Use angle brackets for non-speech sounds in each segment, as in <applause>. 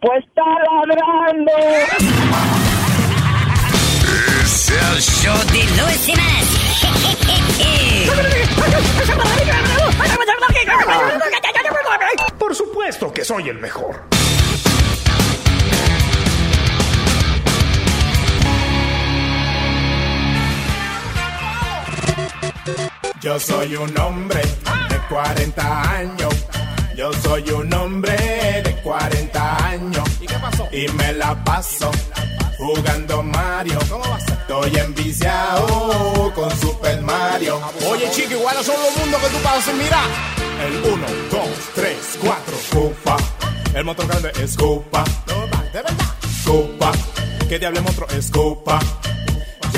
Pues está ladrando. Es el show de Luis Semanas. Por supuesto que soy el mejor. Yo soy un hombre de 40 años. Yo soy un hombre de 40 años. ¿Y qué pasó? Y me la paso jugando Mario. ¿Cómo va a ser? Estoy enviciado con Super Mario. Oye, chico, igual son los mundos que tú pasas. Mira. El 1, 2, 3, 4. Cupa. El motor grande es Cupa. De verdad. Cupa. ¿Qué diable monstruo es Cupa?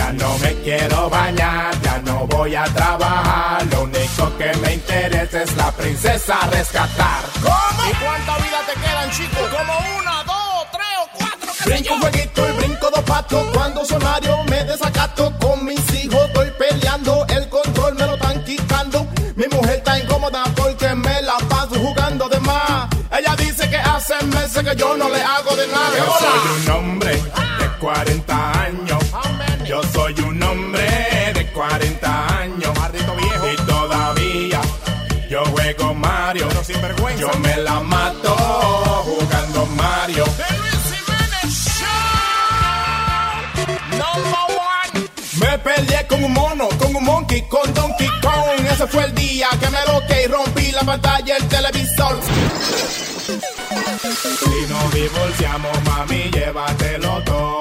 Ya no me quiero bañar, ya no voy a trabajar. Lo único que me interesa es la princesa rescatar. ¿Cómo? ¿Y cuánta vida te quedan, chicos? Como una, dos, tres o cuatro. Brinco un jueguito y brinco dos patos. Cuando sonario me desacato con mis hijos, estoy peleando. El control me lo están quitando. Mi mujer está incómoda porque me la paso jugando de más. Ella dice que hace meses que yo no le hago de nada. Yo soy un hombre de 40 años. Yo soy un hombre de 40 años. Viejo. Y todavía yo juego Mario. Pero sin vergüenza. Yo me la mato jugando Mario. Me peleé con un mono, con un monkey, con Donkey Kong. Ese fue el día que me loqué y rompí la pantalla del televisor. Si nos divorciamos, mami, llévatelo todo.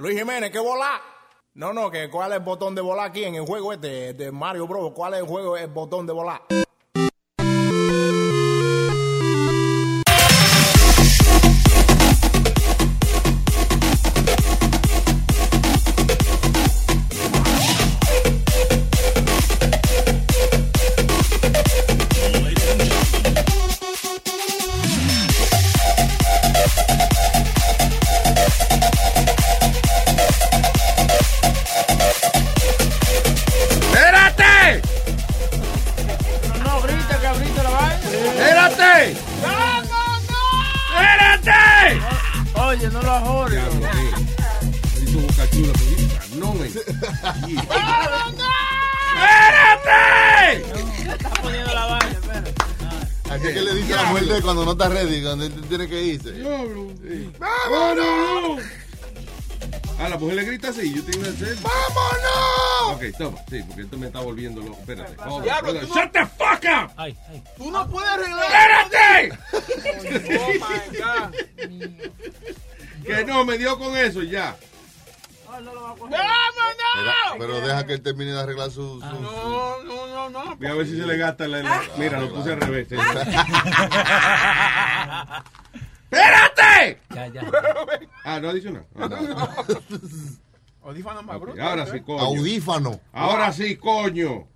Luis Jiménez, ¿qué volá? No, no, que cuál es el botón de volar aquí en el juego este de Mario Bros. ¿Cuál es el juego, el botón de volar? Mujer cuando no está ready, cuando él tiene que irse? ¡Vámonos! A la mujer le grita así, yo tengo que hacer. ¡Vámonos! Ok, toma, sí, porque esto me está volviendo loco. Espérate. On, Diablo, no- ¡Shut the fuck up! Ay, ay. Tú no puedes arreglar. ¡Espérate! <laughs> Oh my God. Que no, me dio con eso ya. No lo va a coger. Mira, ¡Vámonos! pero deja que él termine de arreglar su... su- No, no, no, no. Voy a ver si se le gasta la. la- Mira, lo puse al revés. ¿eh? <laughs> ¡Espérate! Ya, ya. Ah, no adicional. Ah, no. <laughs> Audífono más Ok, bruto. Ahora sí, coño. Audífano. Ahora sí, coño.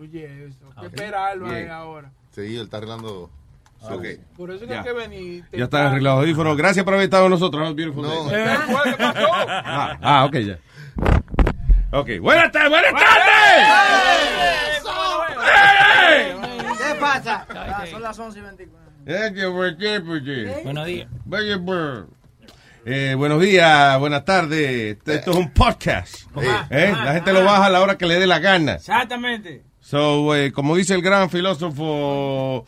Oye, eso. ¿Qué esperarlo ahí ahora? Sí, él está arreglando... Ok. Por eso hay que venir. Ya están arreglados los audífonos. Gracias por haber estado con nosotros. No. <laughs> Ah, ah, ok, ya. Ok, buenas tardes, buenas tardes. ¿Qué pasa? Ah, son las 11 y 24. Eh, que fue que, pues, que. Buenos días. Pues. Eh, buenos días, buenas tardes. Esto, esto es un podcast. ¿Eh? La gente lo baja a la hora que le dé la gana. Exactamente. So, eh, como dice el gran filósofo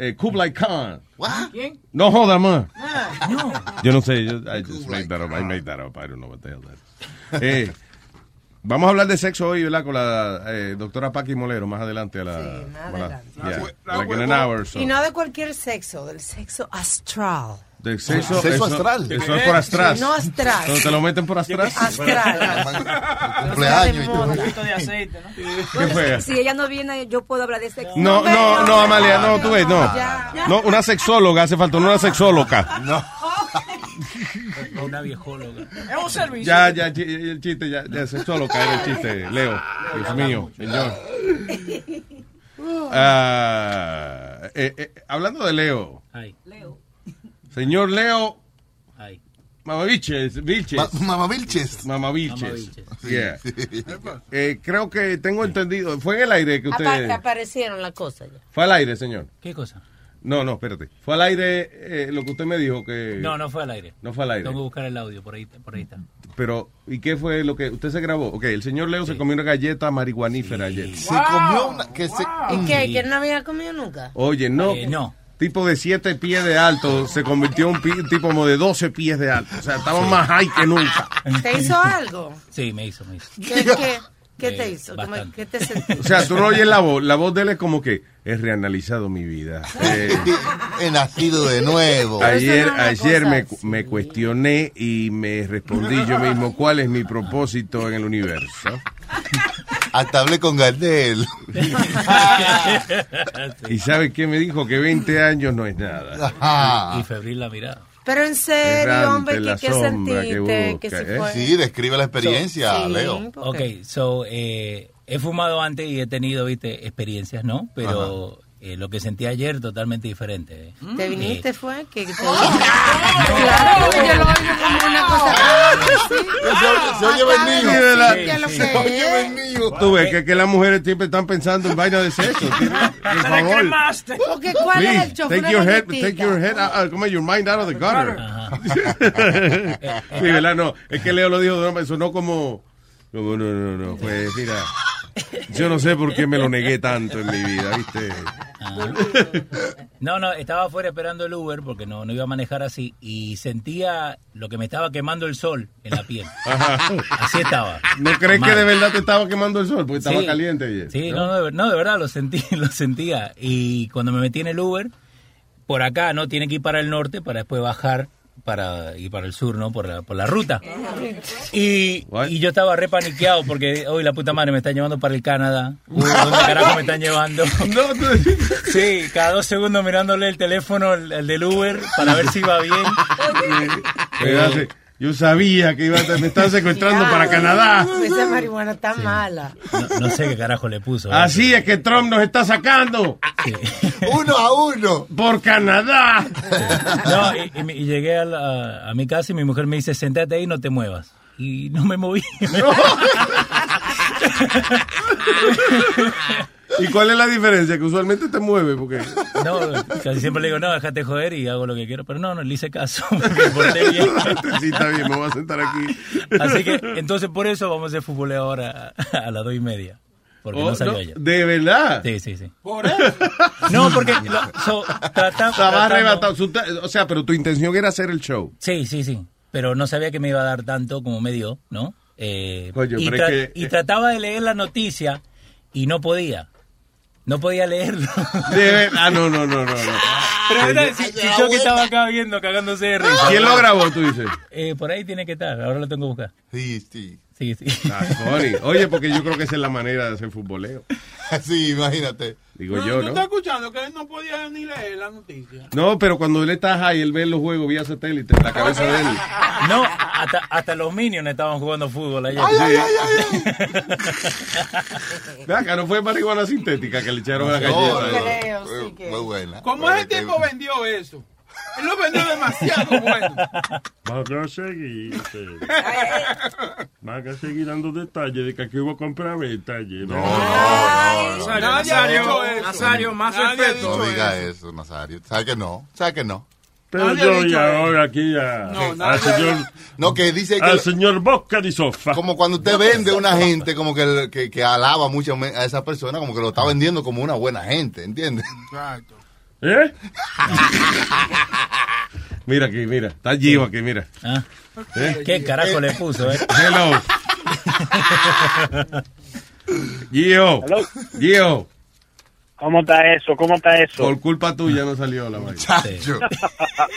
eh, Kublai Khan. ¿Quién? No joda más. Ah, no. Yo no sé, yo, I just made that up. I made that up. I don't know what the hell that is. Eh, vamos a hablar de sexo hoy, ¿verdad? Con la eh, doctora Paqui Molero más adelante. A la, Sí, más adelante. yeah, La like in an hour or so. Y no de cualquier sexo, del sexo astral. De sexo, Sexo eso- astral. Eso es por astral. No astral. Cuando te lo meten por astral. Astral. Cumpleaños y Un todo. poquito de aceite, ¿no? ¿Qué fue? Si ella no viene, yo puedo hablar de sexo. No, no, no, Amalia, no, tú ves, no. Ya. No, una sexóloga, hace falta una sexóloga. No. Una viejóloga. Es un servicio. Ya, ya, el chiste, ya, ya, sexóloga era el chiste, Leo. Dios mío, señor. Ah, eh, eh, hablando de Leo, Ay, señor Leo ay. Mamaviches, Vilches. Ma- Mamá Vilches. Mamaviches. Mamavilches. Yeah. <laughs> Eh, creo que tengo entendido. Fue en el aire que usted. Apa- aparecieron las cosas ya. Fue al aire, señor. ¿Qué cosa? No, no, espérate. Fue al aire eh, lo que usted me dijo que. No, no fue al aire. No fue al aire. Tengo que buscar el audio, por ahí, por ahí está. Pero, ¿y qué fue lo que usted se grabó? Ok, el señor Leo se comió una galleta marihuanífera ayer. Se comió una. Que se, ¿Y qué? ¿Que no había comido nunca? Oye, no. Eh, no. Tipo de 7 pies de alto se convirtió en un tipo como de 12 pies de alto. O sea, estamos más high que nunca. ¿Te hizo algo? Sí, me hizo, me hizo. ¿Qué, qué, qué Eh, te hizo? ¿Cómo- bastante. ¿Qué te sentiste? O sea, tú no oyes la voz. La voz de él es como que he reanalizado mi vida. Eh, <laughs> he nacido de nuevo. Ayer, no ayer me, me cuestioné y me respondí yo mismo cuál es mi propósito en el universo. Hasta hablé con Gardel. <laughs> ¿Y sabe qué me dijo? Que 20 años no es nada. Y febril la mirada. Pero en serio, Errante hombre, ¿qué, que sentiste? busca, Que si ¿eh? fue... Sí, describe la experiencia, Sí, Leo. Ok, so, eh, he fumado antes y he tenido, viste, experiencias, ¿no? Pero eh, lo que sentí ayer totalmente diferente. eh. ¿Te Eh, viniste fue? que te Claro, porque yo lo oigo como una cosa. Sí. Se- se oye venido. que Oye, venido. Tú ves que, que las mujeres siempre están pensando en vaina de sexo. <laughs> Por Te favor. Porque ¿cuál es el Please, chofer take your head, take your head, out- como your mind out of the gutter. <laughs> Sí, ¿verdad? No, es que Leo lo dijo de una manera, sonó como, como, no, no, no, pues mira, yo no sé por qué me lo negué tanto en mi vida, ¿viste? Ajá. No, no, estaba afuera esperando el Uber porque no, no iba a manejar así y sentía lo que me estaba quemando el sol en la piel. Ajá. Así estaba. ¿No crees que de verdad te estaba quemando el sol? Porque estaba Sí. caliente ayer. Sí, no, no, de, no, de verdad lo sentí, <laughs> lo sentía. Y cuando me metí en el Uber, por acá, ¿no? Tiene que ir para el norte para después bajar para ir para el sur, ¿no? Por la, por la ruta. <laughs> Y, y yo estaba re paniqueado porque hoy la puta madre me están llevando para el Canadá. <laughs> Uy, ¿Dónde carajo me están llevando? <laughs> Sí, cada dos segundos mirándole el teléfono, el, el del Uber, para ver si iba bien. ¿verdad? Sí. Yo sabía que iba a, me estaban secuestrando para Canadá. Esa marihuana está mala. No, no sé qué carajo le puso. ¿eh? Así es que Trump nos está sacando Sí. <laughs> Uno a uno. por Canadá. No, y, y y llegué a, la- a mi casa y mi mujer me dice, sentate ahí, no te muevas. Y no me moví. <laughs> <laughs> ¿Y cuál es la diferencia? Que usualmente te mueve porque... No, casi siempre le digo, no, déjate joder y hago lo que quiero. Pero no, no le hice caso. <laughs> Me <laughs> porté bien. Sí, está bien, me voy a sentar aquí. Así que, entonces por eso vamos a hacer fútbol ahora a las dos y media. Porque Oh, no salió no, ayer. ¿De verdad? Sí, sí, sí. Por eso. No, porque lo- so, tratamos-. Su- O sea, pero tu intención era hacer el show. Sí, sí, sí. Pero no sabía que me iba a dar tanto como me dio, ¿no? Eh, Coño, y, es que- y trataba de leer la noticia y no podía. No podía leerlo. <laughs> De ver- Ah, no, no, no, no. no. Pero ¿verdad? si, si yo que estaba acá viendo, cagándose de risa. ¿Quién lo grabó, tú dices? Eh, por ahí tiene que estar, ahora lo tengo que buscar. Sí, sí. Sí, sí. That's funny. Oye, porque yo creo que esa es la manera de hacer futboleo. <laughs> Sí, imagínate. Digo No, yo, ¿Tú estás ¿no? escuchando que él no podía ni leer la noticia? No, pero cuando él está high, él ve los juegos vía satélite en la cabeza de él. <laughs> No, hasta, hasta los Minions estaban jugando fútbol ayer. <laughs> Ve acá, no fue marihuana sintética que le echaron a la galleta. no, creo, sí muy- que- Muy buena. ¿Cómo ese tipo vendió eso? Él lo vendió demasiado bueno. Van a seguir. Van a seguir dando detalles de que aquí hubo compra venta ayer. No, no, no, no. Nadie ha Nazario, dicho eso. Nazario, más respeto. No diga eso. eso, Nazario. ¿Sabe que no? ¿Sabe que no? Pero yo y ahora aquí a- No, al señor, No, que dice que... al señor Bosca de Sofa. Como cuando usted vende a una gente como que, que, que alaba mucho a esa persona, como que lo está vendiendo como una buena gente, ¿entiendes? Exacto. ¿Eh? <laughs> Mira aquí, mira. Está Gio aquí, mira. Ah, ¿Eh? ¿Qué carajo le puso, eh? Hello. <laughs> Gio. Gio. ¿Cómo está eso? ¿Cómo está eso? Por culpa tuya no salió la vaina. <laughs>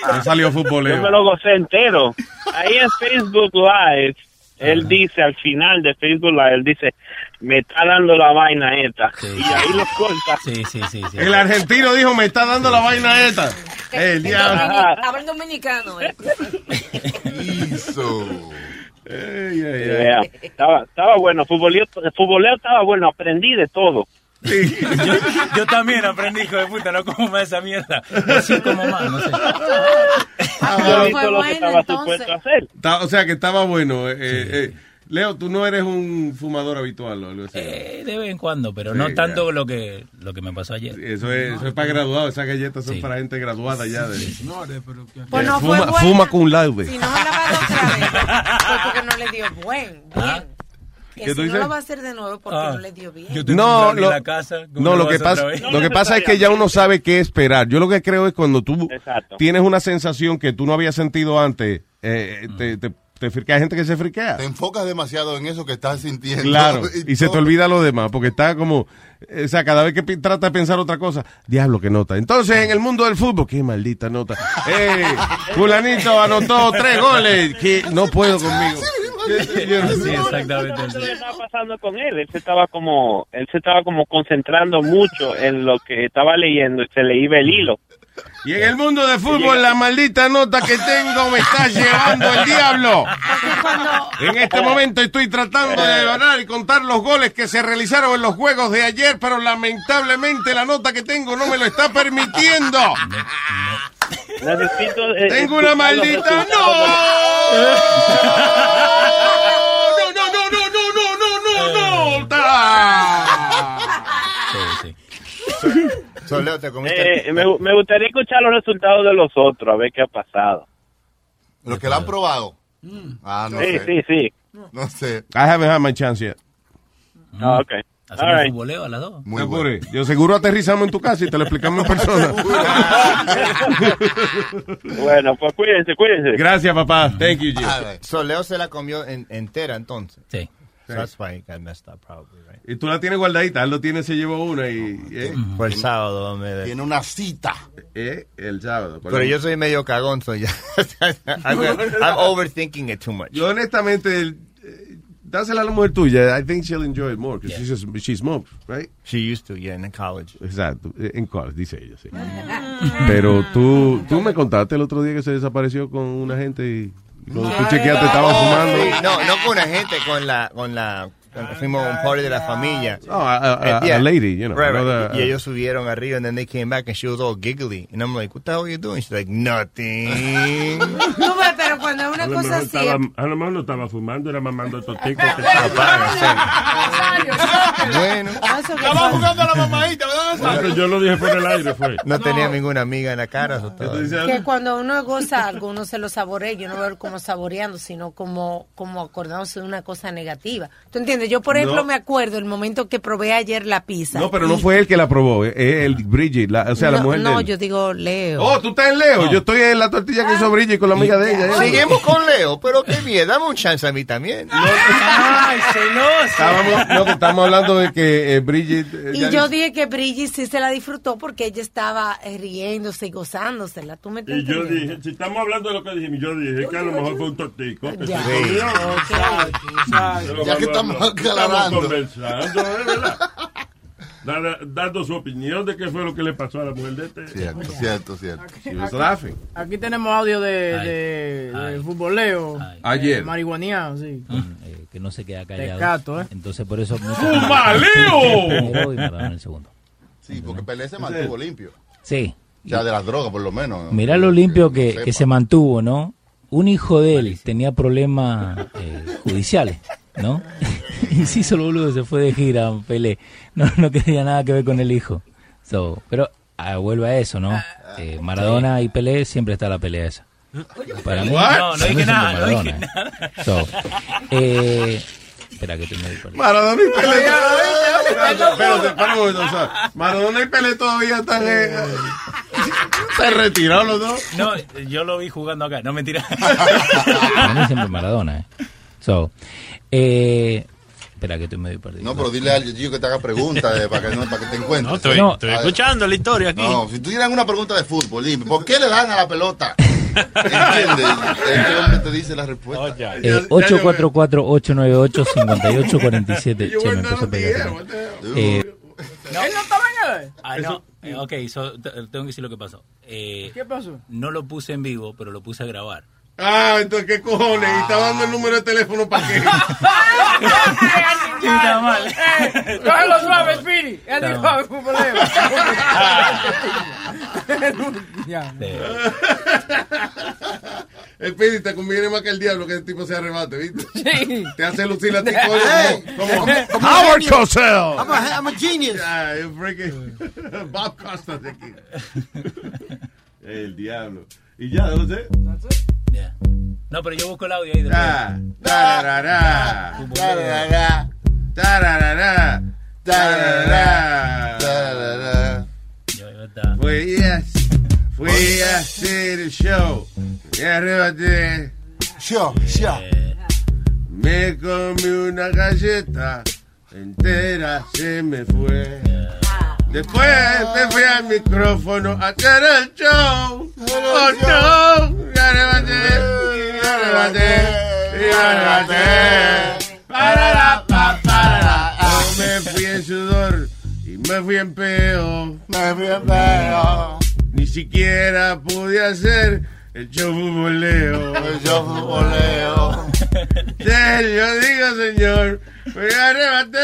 No salió Yo me lo gocé entero. Ahí en Facebook Live, él dice, al final de Facebook Live, él dice, me está dando la vaina esta. y ahí lo corta. Sí, sí, sí. sí. El argentino dijo, me está dando la vaina esta. El diablo. Habla dominicano. eh. Hizo. Ey, ey, ey. Yeah, Estaba, estaba bueno, futboleo, futboleo estaba bueno, aprendí de todo. yo, yo también aprendí, hijo de puta, no como más esa mierda. No sé cómo más, no sé. Yo hice lo que estaba supuesto a hacer. O sea que estaba bueno. eh, eh, Leo, tú no eres un fumador habitual o algo así. Eh, de vez en cuando, pero Sí, no ya. tanto lo que lo que me pasó ayer. Eso es, eso es para graduados. Esas galletas son para gente graduada ya. De, Pues no fue fuma, buena. fuma con laude. Si no me la va otra vez, fue porque no le dio buen, bien. Que ¿Qué si no dices? lo va a hacer de nuevo porque Ah. no le dio bien. Yo No, lo, la casa. ¿cómo no, lo que pasa, lo que pasa es que ya uno sabe qué esperar. Yo lo que creo es cuando tú tienes una sensación que tú no habías sentido antes, eh, te, te, te friquea. Hay gente que se friquea. Te enfocas demasiado en eso que estás sintiendo. Claro, <laughs> y se te olvida lo demás, porque está como, o sea, cada vez que trata de pensar otra cosa, diablo que nota. Entonces, en el mundo del fútbol, qué maldita nota. ¡Eh! Fulanito anotó tres goles, que no puedo conmigo. Sí, exactamente. Eso estaba pasando con él. Él se estaba como, él se estaba como concentrando mucho en lo que estaba leyendo y se le iba el hilo. Y en el mundo del fútbol, la maldita nota que tengo me está <laughs> llevando el diablo. En este momento estoy tratando de ganar y contar los goles que se realizaron en los juegos de ayer, pero lamentablemente la nota que tengo no me lo está permitiendo. Necesito, eh, Tengo una maldita. resultados Soleo, te comiste. Eh, me, me gustaría escuchar los resultados de los otros, a ver qué ha pasado. Los que la han probado. Ah, no sí, sé. sí, sí. No sé. I haven't had my chance yet. Ah, ok. ¿Hacemos All right. futboleo a las dos? Muy Apure. Yo seguro aterrizamos en tu casa y te lo explicamos en persona. <laughs> Bueno, pues cuídense, cuídense. Gracias, papá. Thank you, Jim. Soleo se la comió en- entera entonces. Sí. So that's why he got messed up probably, right? Y tú la tienes guardadita. Él lo tiene, se llevó una y... ¿eh? Fue el sábado, hombre. Tiene una cita. Eh, El sábado. Pero yo soy medio cagón, soy ya. <laughs> I'm, I'm overthinking it too much. Yo honestamente, el- eh, dásela a la mujer tuya. I think she'll enjoy it more because she, just- she smokes, right? She used to, yeah, in college. Exacto, eh, en college, dice ella, sí. Pero tú, tú me contaste el otro día que se desapareció con una gente y cuando tú chequeaste estaba fumando. Sí, no, no con una gente, con la, con la, fuimos a un party de la familia. Oh, a- a lady, you know, Right, right. y uh, ellos subieron arriba and then they came back and she was all giggly. And I'm like, what the hell are you doing? She's like, nothing. <laughs> No, pero cuando es una cosa así. estaba, a lo mejor no estaba fumando, era mamando el totico. <laughs> que bueno. Estaba jugando a la mamadita, ¿verdad? Pero yo lo dije por el aire, fue. No tenía ninguna amiga en la cara. Que cuando uno goza algo, uno se lo saborea, yo no veo como saboreando, sino como, como acordándose de una cosa negativa. ¿Tú entiendes? Yo, por ejemplo, No. me acuerdo el momento que probé ayer la pizza. No, pero no fue él que la probó, eh, es el Bridget, la- o sea, la no, mujer de No, él. yo digo Leo. Oh, tú estás en Leo. Yo estoy en la tortilla que hizo Bridget con la amiga de ella. ¿eh? Seguimos con Leo, pero qué bien, dame un chance a mí también. ¡Ay, celoso! Estábamos, no, que estamos hablando de que eh, Bridget... eh, Y yo dije que Brigitte sí se la disfrutó porque ella estaba eh, riéndose y gozándosela. ¿Tú me estás Y yo dije, si estamos hablando de lo que dijimos, yo dije que a lo mejor fue un totico. que Ya. se comió. Ok. Pero Ya que estamos aclarando. conversando, ¿eh, verdad? Dando, dando su opinión de qué fue lo que le pasó a la mujer de este. Cierto, cierto, cierto. Was laughing. Aquí tenemos audio de, Ay. de, Ay. de futboleo. Ayer. Eh, marihuaneado, sí. Eh, que no se queda callado. Tecato, ¿eh? Entonces, por eso... ¡Fumaleo! <laughs> El segundo. Sí, porque Pelé se mantuvo limpio. Sí. O sea, de las drogas, por lo menos. Mirá lo limpio que, sepa. que se mantuvo, ¿no? Un hijo de él tenía problemas eh, judiciales, ¿no? <laughs> y sí, solo boludo se fue de gira, Pelé. No, no quería nada que ver con el hijo. So, pero ah, vuelve a eso, ¿no? Eh, Maradona y Pelé siempre está la pelea esa. Para mí, no, no dije nada, no dije Maradona, nada. So, eh, espera que te me Maradona y Pelé. Espérate, espérate, Maradona y Pelé todavía están... eh, se retiraron los dos. No, yo lo vi jugando acá, no mentira. Para mí siempre Maradona, ¿eh? So, eh, Espera que estoy medio perdido. No, pero dile al Gio que te haga preguntas eh, para, que, no- para que te encuentres. No, estoy- estoy Ah, escuchando la historia aquí. No, si tú tienes alguna pregunta de fútbol, dime, ¿por qué le dan a la pelota? ¿Entiendes? Este <laughs> hombre te dice la respuesta. Eh, 844-898-5847. Che, me empezó a pegar. Eh, ¿Él no estaba en ah, no. Eh, ok, so, tengo que decir lo que pasó. Eh, ¿Qué pasó? no lo puse en vivo, pero lo puse a grabar. Ah, entonces, ¿qué cojones? Y está dando el número de teléfono para qué. <laughs> Está mal. Eh, cógelo suave, Speedy. Él dijo, mal. "Fue un problema". <laughs> Pidi te conviene más que el diablo que el tipo se arrebate, ¿viste? Sí. Te hace lucir a ti Hey. <laughs> como, como Como Howard. Cosell. I'm a- I'm a genius. Freaking Bob Costa de aquí. El diablo. Y ya, no sé. No, pero yo busco el audio ahí después. Da, da, a, voy a hacer el show. Y. Yo. Me comí una galleta entera, se me fue. Después me fui al micrófono a hacer el show. Oh no, me arrebaté, me arrebaté. Parará, pa. Yo me fui en sudor y me fui en peo. Me fui en peo. Ni siquiera pude hacer el show futboleo. El show futboleo. <laughs> Yo digo, señor, me arrebaté.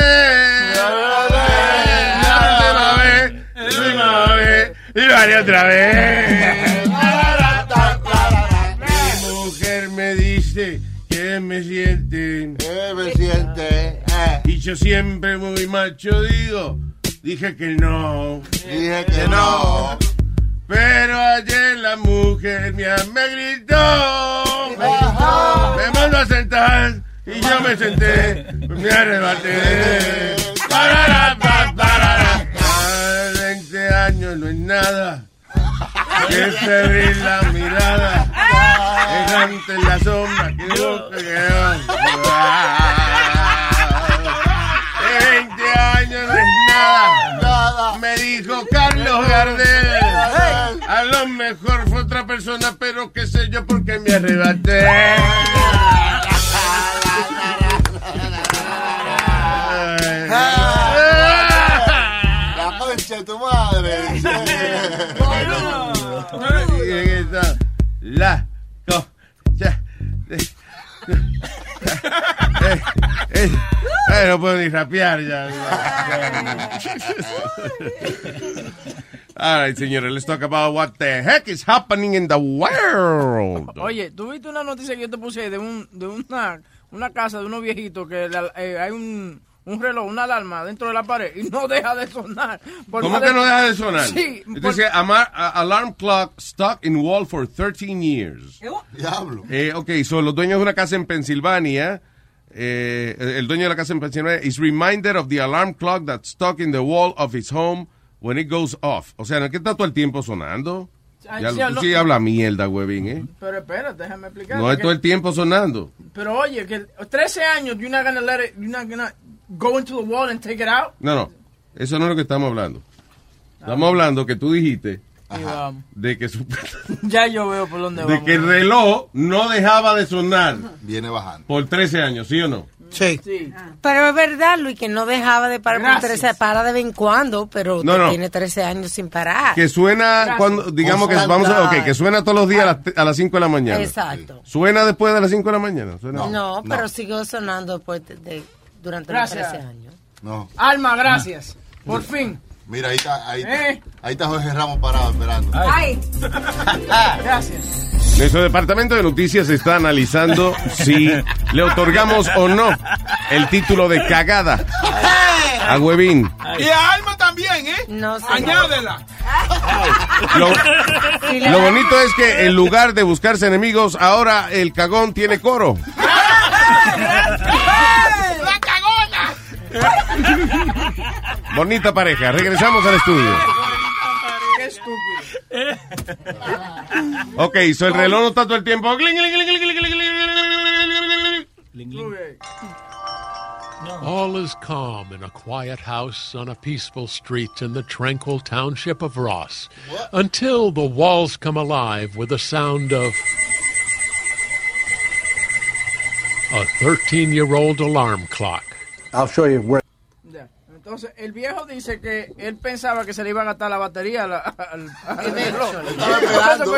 Última vez, la última vez, y lo haré otra vez. Mi mujer me dice que me siente. Que me siente. eh. Y yo siempre muy macho digo, dije que no. Dije que no. Pero ayer la mujer mía me gritó. Me mandó a sentar y yo me senté. Me arrebaté. Parará, pa, parará. Ah, 20 años no es nada. Que febril la mirada. Errante en la sombra. Que busca que Ah, 20 años no es nada. Me dijo Carlos Gardel. A lo mejor fue otra persona, pero qué sé yo porque me arrebaté. La concha de tu madre. La concha de- Eh, eh, eh, no puedo ni rapear ya. All right, señores, let's talk about what the heck is happening in the world. <laughs> Oye, ¿tú viste una noticia que yo te puse de un de una, una casa de unos viejitos que la- eh, hay un, un reloj, una alarma dentro de la pared y no deja de sonar? Por ¿Cómo más que no deja de sonar? Sí. Dice, "Ama- a- alarm clock stuck in wall for 13 years. Diablo. Eh, ok, son los dueños de una casa en Pensilvania. eh, el dueño de la casa en Pensilvania is reminded of the alarm clock that's stuck in the wall of his home when it goes off. O sea, ¿no es que está todo el tiempo sonando? Ay, Ya, sí, tú sí habla mierda, huevín, ¿eh? Pero espérate, déjame explicar. No es todo el tiempo sonando. Pero oye, que 13 años, you're not gonna let it, you're not gonna go into the wall and take it out. No, no. Eso no es lo que estamos hablando. Estamos hablando que tú dijiste de que, su- <laughs> Ya yo veo por dónde de vamos. que el reloj no dejaba de sonar Viene bajando. por 13 años, ¿sí o no? Sí. Sí. Pero es verdad, Luis, que no dejaba de parar por Gracias. 13, para de vez en cuando, pero No, usted no. tiene 13 años sin parar. Que suena Gracias. cuando, digamos que vamos a, que suena todos los días a las, a las 5 de la mañana. Exacto. ¿Suena después de las 5 de la mañana? ¿Suena? No, pero siguió sonando después de, de- durante Gracias. los 13 años. No. Alma, gracias. Por fin. Mira, ahí está, ahí, está- Eh. ahí está Jorge Ramos parado esperando. Ay, <laughs> Gracias. Nuestro departamento de noticias está analizando si le otorgamos o no el título de cagada a Huevín. Y a Alma también, ¿eh? No sé. Añádela. Lo, lo bonito es que en lugar de buscarse enemigos, ahora el cagón tiene coro. ¡La cagona! Bonita pareja. Regresamos al estudio. ok, so el reloj no está todo el tiempo. All is calm in a quiet house on a peaceful street in the tranquil township of Ross until the walls come alive with the sound of a 13 year old alarm clock. I'll show you where. Entonces, el viejo dice que él pensaba que se le iba a gastar la batería al, al- al reloj.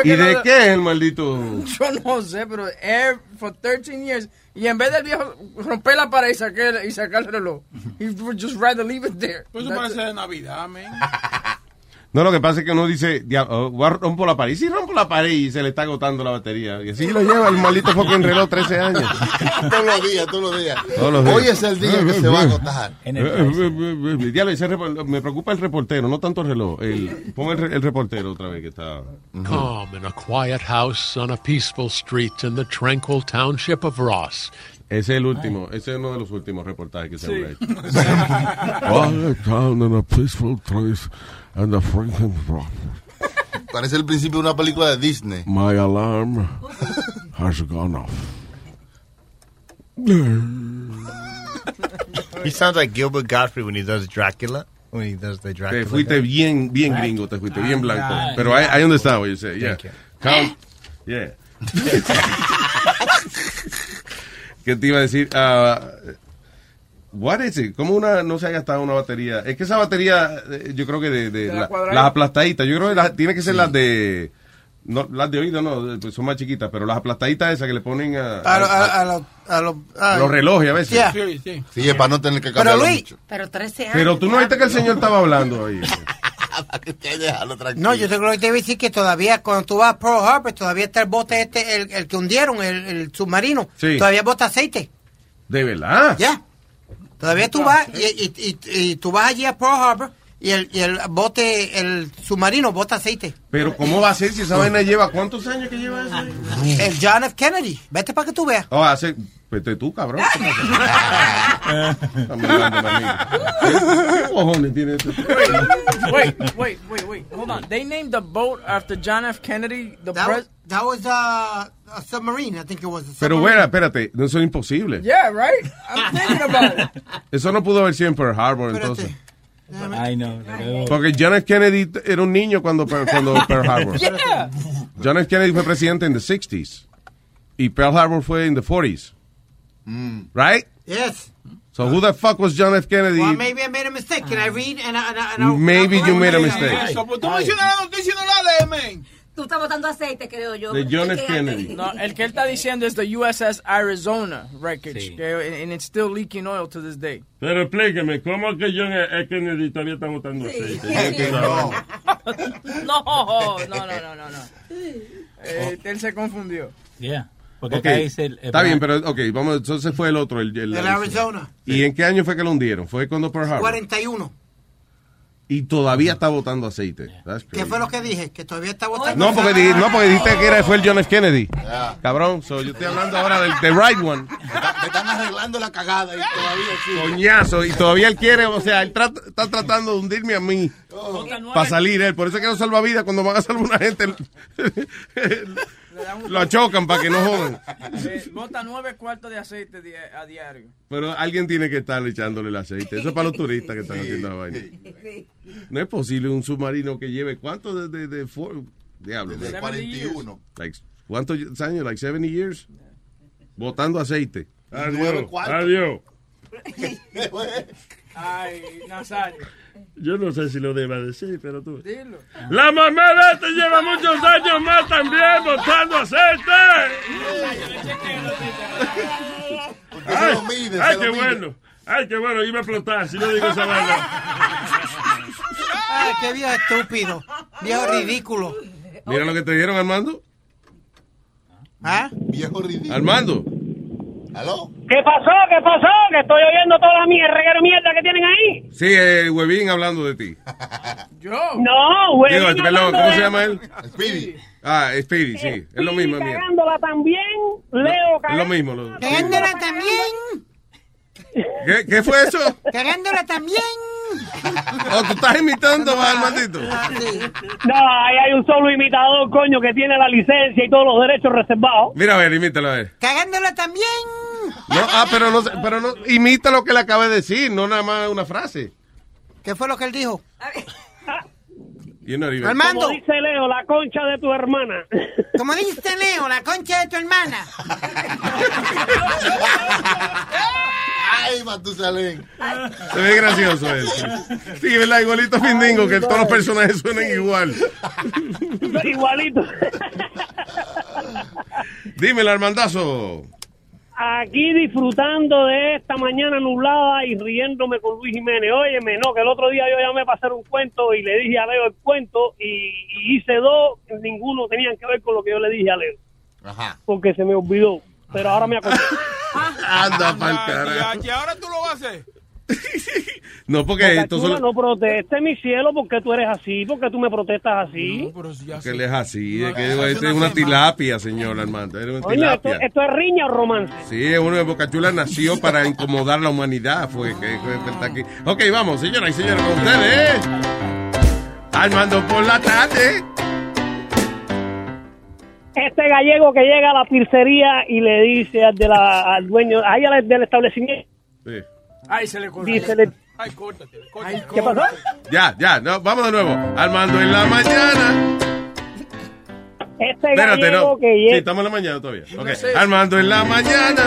¿Y de qué es el maldito? Yo no sé, pero él, for 13 years, y en vez del viejo romper la pared y sacar, y sacar el reloj, he would just rather leave it there. Pues eso That's parece de Navidad, man. <laughs> No, lo que pasa es que uno dice, "Dia- oh, voy a rompo la pared. Y si rompo la pared y se le está agotando la batería. Y así lo lleva el maldito fucking reloj 13 años. <laughs> todos los días, todos los días. Todos los días. Hoy es el día que se va a agotar. Eh, eh, eh, eh, diablo, ese me preocupa el reportero, no tanto el reloj. El, pon el, re- el reportero otra vez que está. Calm in a quiet house on a peaceful street in the tranquil township of Ross. Ese es el último, ese es uno de los últimos reportajes que se Sí. han hecho. <laughs> Quiet town in a peaceful place and the Franklin rock. Parece el principio de una película de Disney. My alarm has gone off. He sounds like Gilbert Godfrey when he does Dracula. When he does the Dracula. Te fuiste bien, bien gringo, te fuiste bien blanco. Pero ahí, ahí donde está, oye, yeah. Thank you. Count, yeah. <laughs> <laughs> ¿Qué te iba a decir? Ah, what is it? ¿Cómo una, no se ha gastado una batería? Es que esa batería, eh, yo creo que de, de De la la- cuadrada. las aplastaditas, yo creo que las- tiene que ser las de, no, las de oído no, pues son más chiquitas, pero las aplastaditas esas que le ponen a, A, a- a, a, lo- a lo- a ay. los relojes a veces. Yeah. Sí, sí. Sí, es para no tener que Pero cambiarlo Luis, mucho. Pero 13 años. Pero tú no viste que el señor estaba hablando ahí. <laughs> Déjalo tranquilo. No, yo te creo que te iba a decir que todavía cuando tú vas a Pearl Harbor, todavía está el bote este, el, el que hundieron, el, el submarino. Sí. Todavía bota aceite. De verdad. Ya. Todavía tú vas y, y, y- y tú vas allí a Pearl Harbor y el, y el bote, el submarino bota aceite. Pero ¿cómo va a ser si esa vaina lleva cuántos años que lleva eso? ahí? El John F. Kennedy. Vete para que tú veas. Oh, hace, vete tú, cabrón. <laughs> ¿Qué cojones tiene este? wait, wait, wait, wait. Hold on. They named the boat after John F. Kennedy. The That, was, that was uh, a submarine, I think it was. a Pero bueno, espérate, no, eso es imposible. Yeah, right? I'm thinking about it. Eso no pudo haber sido en Pearl Harbor entonces. Porque John F. Kennedy era un niño cuando, cuando <laughs> Pearl Harbor. Yeah. John F. Kennedy fue presidente en the 60s. Y Pearl Harbor fue en the 40s. Right? Yes. So who the fuck was John F. Kennedy? Well, maybe I made a mistake. Can I read? And, I- and, I- and I- Maybe you made a mistake. Pues tú estás botando aceite, creo yo. De John F. Kennedy. No, el que él está diciendo es the USS Arizona wreckage, que, and it's still leaking oil to this day. Pero explíqueme, ¿cómo es que John F. Kennedy todavía está botando aceite? Sí. <laughs> No. No, no, no, no, no, no. Eh, él se confundió. Yeah. Porque Ok, acá dice el- Está bien, pero ok, vamos, entonces fue el otro. El, el- El Arizona. ¿Y en qué año fue que lo hundieron? ¿Fue cuando Pearl Harbor? 41. Y todavía está botando aceite. ¿Qué fue lo que dije? Que todavía está botando. No, porque, di- no, porque dijiste que era, fue el John F. Kennedy. Cabrón, so, yo estoy hablando ahora del the right one. Me están arreglando la cagada y todavía sí. Coñazo, y todavía él quiere, o sea, él trata- está tratando de hundirme a mí para salir él. Por eso es que no salva vida cuando van a salvar una gente. <laughs> lo chocan para que no jodan. Eh, bota nueve cuartos de aceite di- a diario. Pero alguien tiene que estar echándole el aceite. Eso es para los turistas que están haciendo la vaina. No es posible un submarino que lleve cuánto de, de, de for- diablo. De 41. Like, ¿Cuántos años? Like 70 years. Botando aceite. Adiós. Adiós. Ay, Nazario. Yo no sé si lo deba decir, pero tú. Dilo. La mamá de este lleva muchos años más también botando aceite. Ay, lo mide, ay, se qué lo mide. bueno. Ay, qué bueno. Iba a explotar si no digo esa vaina. Ay, qué viejo estúpido. Viejo ridículo. Mira lo que te dieron, Armando. ¿Ah? Viejo ridículo. Armando. ¿Aló? ¿Qué pasó? ¿Qué pasó? Que estoy oyendo toda la mierda, reguero mierda que tienen ahí. Sí, eh, Huevín hablando de ti. <laughs> Yo. No. Digo, perdón, ¿cómo se llama él? Speedy. Ah, Speedy, sí. Es lo mismo, mía. Cagándola también, Leo Es lo mismo. lo- Cagándola también. <laughs> ¿Qué, ¿Qué fue eso? Cagándola también. ¿O tú estás imitando a Armandito? No, ahí hay un solo imitador, coño, que tiene la licencia y todos los derechos reservados. Mira, a ver, imítalo a ver. Cagándola también. No, ah, pero no, pero no, imita lo que le acaba de decir, no nada más una frase. ¿Qué fue lo que él dijo? Armando. Como dice Leo, la concha de tu hermana. Como dijiste, Leo, la concha de tu hermana. Ay, Matusalén. Se ve gracioso eso. Sí, ¿verdad? Igualito a Findingo, que todos los personajes suenan igual. Igualito. Dímelo, Armandazo. Aquí disfrutando de esta mañana nublada y riéndome con Luis Jiménez. Óyeme, no, que el otro día yo llamé para hacer un cuento y le dije a Leo el cuento y, y hice dos, ninguno tenían que ver con lo que yo le dije a Leo. Ajá. Porque se me olvidó. Pero ahora me acordé. <laughs> Anda pa'l Ah, carajo. y, y ahora tú lo vas a hacer. No, porque Boca estos Chula, son... no proteste, mi cielo, porque tú eres así, porque tú me protestas así. Que él es así, es que este es una tilapia, señor Armando. Es una Oye, esto, es riña o romance. Sí, es uno de Bocachula nació para incomodar la humanidad. Fue que, que- que está aquí. Ok, vamos, señoras y señores, con ustedes. Armando por la tarde. Este gallego que llega a la pizzería y le dice al, de la, al dueño, ahí al del establecimiento, Ay, se le le- Ay, córtate. ¿qué pasó? Ya, ya, no, vamos de nuevo. Armando en la mañana. Este Espérate, gallego no. que Sí, estamos en la mañana todavía. Ok. No sé. Armando en la mañana.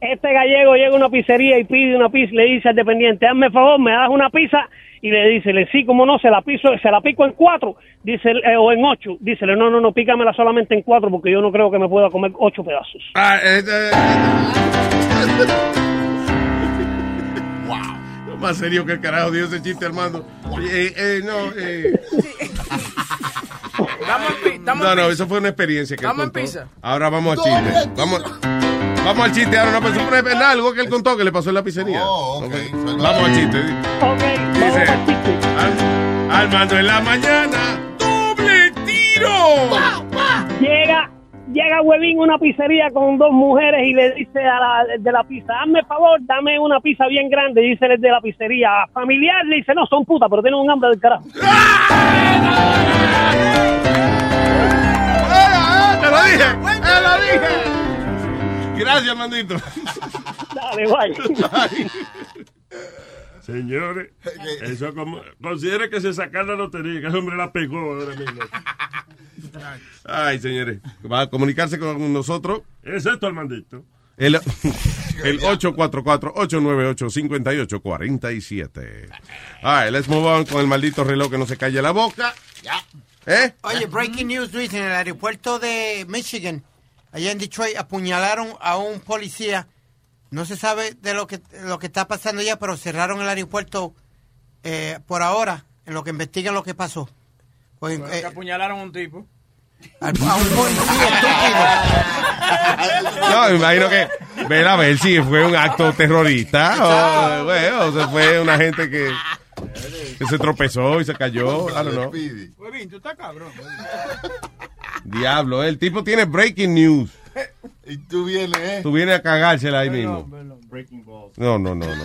este gallego llega a una pizzería y pide una pizza, le dice al dependiente, hazme favor, me das una pizza, y le dice, le sí, como no, se la piso, se la pico en cuatro, dice, eh, o en ocho, dícele, no, no, no, pícamela solamente en cuatro, porque yo no creo que me pueda comer ocho pedazos. Ah, eh, eh, <laughs> wow. Más serio que el carajo dio ese chiste, Armando. Eh, eh, no, eh. Pi- estamos No, en no, pizza. eso fue una experiencia que él Estamos en contó. pizza. Ahora vamos al chiste. Vamos, vamos al chiste ahora. No, pues, eso fue algo que él contó que le pasó en la pizzería. Ok, Vamos al chiste. Dice, Al- Armando en la mañana, doble tiro. Llega, llega Huevín a una pizzería con dos mujeres y le dice a la de la pizza, hazme favor, dame una pizza bien grande, dice el de la pizzería, familiar, le dice, no, son putas, pero tienen un hambre del carajo. <laughs> ¡Te lo dije! ¡Te lo dije! Gracias, Armandito. Dale, guay. Señores, eso como. Considere que se saca la lotería, que ese hombre la pegó ahora mismo. Ay, señores. Va a comunicarse con nosotros. Excepto Armandito. El, el 844-898-5847. All right, let's move on con el maldito reloj que no se calle la boca. ¿Eh? Oye, breaking news, Luis, en el aeropuerto de Michigan, allá en Detroit, apuñalaron a un policía. No se sabe de lo que, lo que está pasando ya, pero cerraron el aeropuerto eh, por ahora, en lo que investigan lo que pasó. Pues, Bueno, eh, que apuñalaron a un tipo. a, a un policía estúpido. No, me imagino que. Ver a ver si fue un acto terrorista o, bueno, o se fue una gente que, que se tropezó y se cayó. I don't know. Huevín, tú estás cabrón. Diablo, el tipo tiene breaking news. Y tú vienes, ¿eh? Tú vienes a cagársela ahí mismo. Breaking balls. No, no, no, no. <laughs>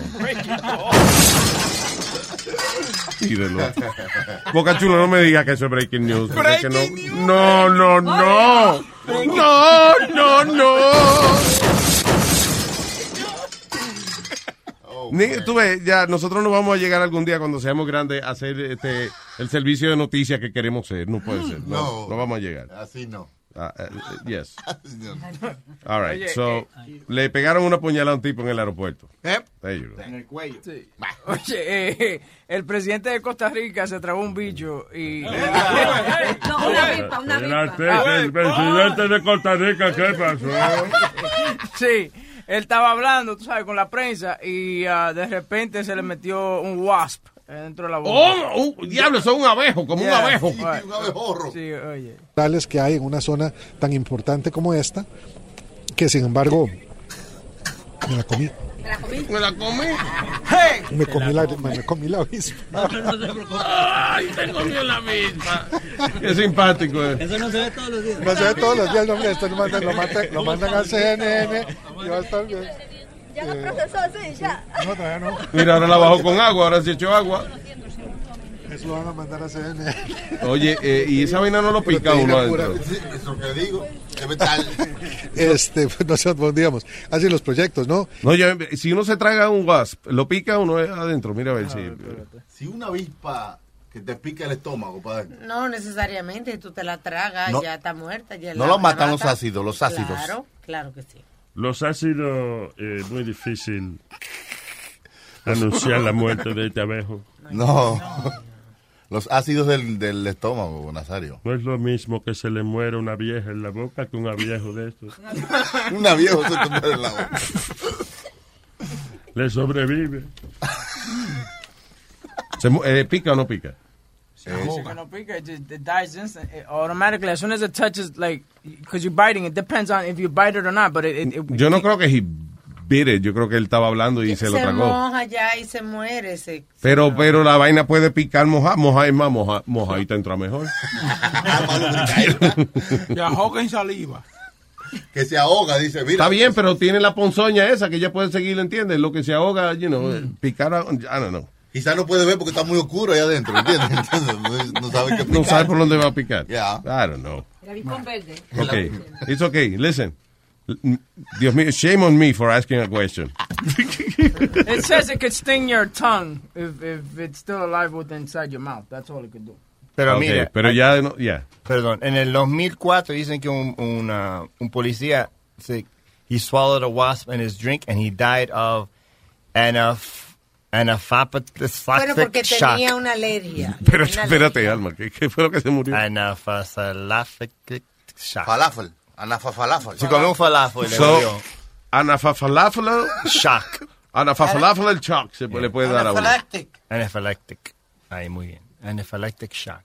Mírelo. Boca Chulo, no me diga que eso es breaking news. porque es que no, no, no, no. No, no, no. Ni- Tú ves, ya nosotros no vamos a llegar algún día cuando seamos grandes a hacer este el servicio de noticias que queremos ser. No puede ser. No, No. no vamos a llegar. Así no. Ah, eh, eh, yes. <laughs> Así no. All right. Oye, so, eh, le pegaron una puñalada a un tipo en el aeropuerto. Go. En el cuello. Sí. Oye, eh, el presidente de Costa Rica se tragó un bicho y... <laughs> No, una vipa, una El, vipa. arte- el presidente de Costa Rica, ¿qué <laughs> pasó? Sí, él estaba hablando, tú sabes, con la prensa y ah, de repente se le metió un wasp dentro de la boca. ¡Oh! un- diablo, eso es un abejo, como un Yeah. abejo. Sí, Un abejorro. Sí, oye. tales que hay en una zona tan importante como esta, que sin embargo me la comí. Me la comí. <laughs> Me comí la, me comí la avispa. Ay, te comió la misma. Qué simpático eh. es. Eso no se ve todos los días. No se ve todos los días, no, hombre, esto lo mandan, lo mandan, lo mandan al CNN y va a estar bien. Ya lo procesó, sí, ya. No, todavía no. Mira, ahora la bajó con agua, ahora se echó agua. Lo van a mandar a CNN. Oye, eh, y esa vaina no lo pica uno adentro. Eso que digo. Es metal. <laughs> Este, pues, nosotros, digamos, así los proyectos, ¿no? No, yo- si uno se traga un wasp, lo pica uno adentro. Mira a ver si. Si una avispa que te pica el estómago, padre. No necesariamente, tú te la tragas, No. ya está muerta. Ya No la- lo matan la los ácidos, los ácidos. Claro, claro que sí. Los ácidos, eh, muy difícil anunciar la muerte de este abejo. No. <laughs> Los ácidos del, del estómago, Nazario. No es lo mismo que se le muere una vieja en la boca que un viejo de estos. <laughs> Una vieja se te muere en la boca. Le sobrevive. Se mu- eh, ¿Pica o no pica? Dice que no pica, it just it dies instant, it automatically as soon as it touches, like, because you're biting. It depends on if you bite it or not, but it. it, it Yo no creo que he bit it, Yo creo que él estaba hablando y se lo se tragó. moja ya y se muere. Se, Pero, pero la vaina puede picar moja, moja es más, moja, mojadita entra mejor. <laughs> Que ahoga en saliva. Que se ahoga, dice, mira. Está bien, pero tiene la ponzoña esa que ella puede seguir, ¿entiendes? Lo que se ahoga, you know, picar, a- I don't know. Quizás no puede ver porque está muy oscuro ahí adentro, ¿entiendes? <laughs> Entonces, no, no sabe qué No picar. sabe por dónde va a picar. Yeah. I don't know. Con verde. Okay, it's okay. Listen. Dios mío, shame on me for asking a question. <laughs> it says it could sting your tongue if, if it's still alive within inside your mouth. That's all it could do. Pero Ok, mira, pero ya, no- ya. Perdón, en el 2004 dicen que un, una- un policía se, he swallowed a wasp in his drink and he died of anaph, Bueno, porque anaphylactic shock. tenía una alergia. <laughs> Pero Una espérate, Alma, ¿qué, qué fue lo que se murió? Anaphylactic shock. Falafel. Anafa falafel. Se comió un falafel y le So, murió. anafafalafel Shock. Anafafalafel el shock se le puede dar a uno. Anaphylactic. Ahí, muy bien. Anaphylactic shock.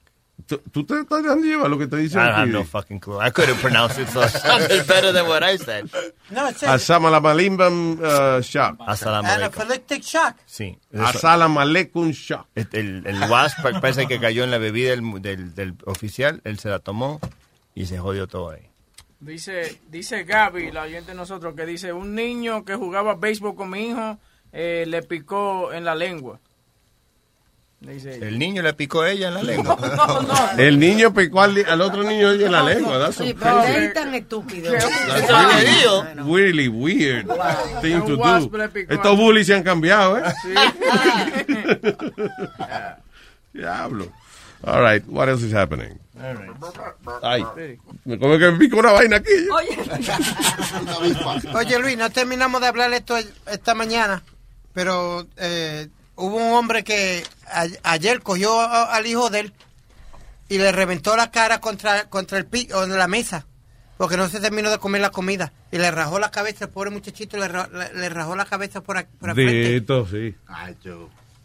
¿Tú, te estás dando lleva lo que te dice I have aquí? no fucking clue. I couldn't pronounce it, so it sounded better than what I said. No, it says Asamalamalimban uh, shock. Anaphylactic shock. Sí. Asalamalekun shock. El, el, el wasp pa- parece que cayó en la bebida del, del, del oficial, él se la tomó y se jodió todo ahí. Dice, dice Gaby, la oyente de nosotros, que dice, un niño que jugaba béisbol con mi hijo eh, le picó en la lengua. Dice ella. El niño le picó a ella en la <laughs> lengua. No, no. El niño picó al, al otro niño en la lengua. That's Sí, pero él tan estúpido. That's really weird thing to do. Estos bullies se han cambiado, ¿eh? <laughs> Diablo. All right, what else is happening? Ay, como que me pica una vaina aquí. <laughs> Oye Luis, no terminamos de hablar esto esta mañana, pero eh, hubo un hombre que a- ayer cogió a- al hijo de él y le reventó la cara contra, contra el pi o de la mesa, porque no se terminó de comer la comida. Y le rajó la cabeza, el pobre muchachito le, ra- le- le rajó la cabeza por, aquí- por la frente. De esto, sí.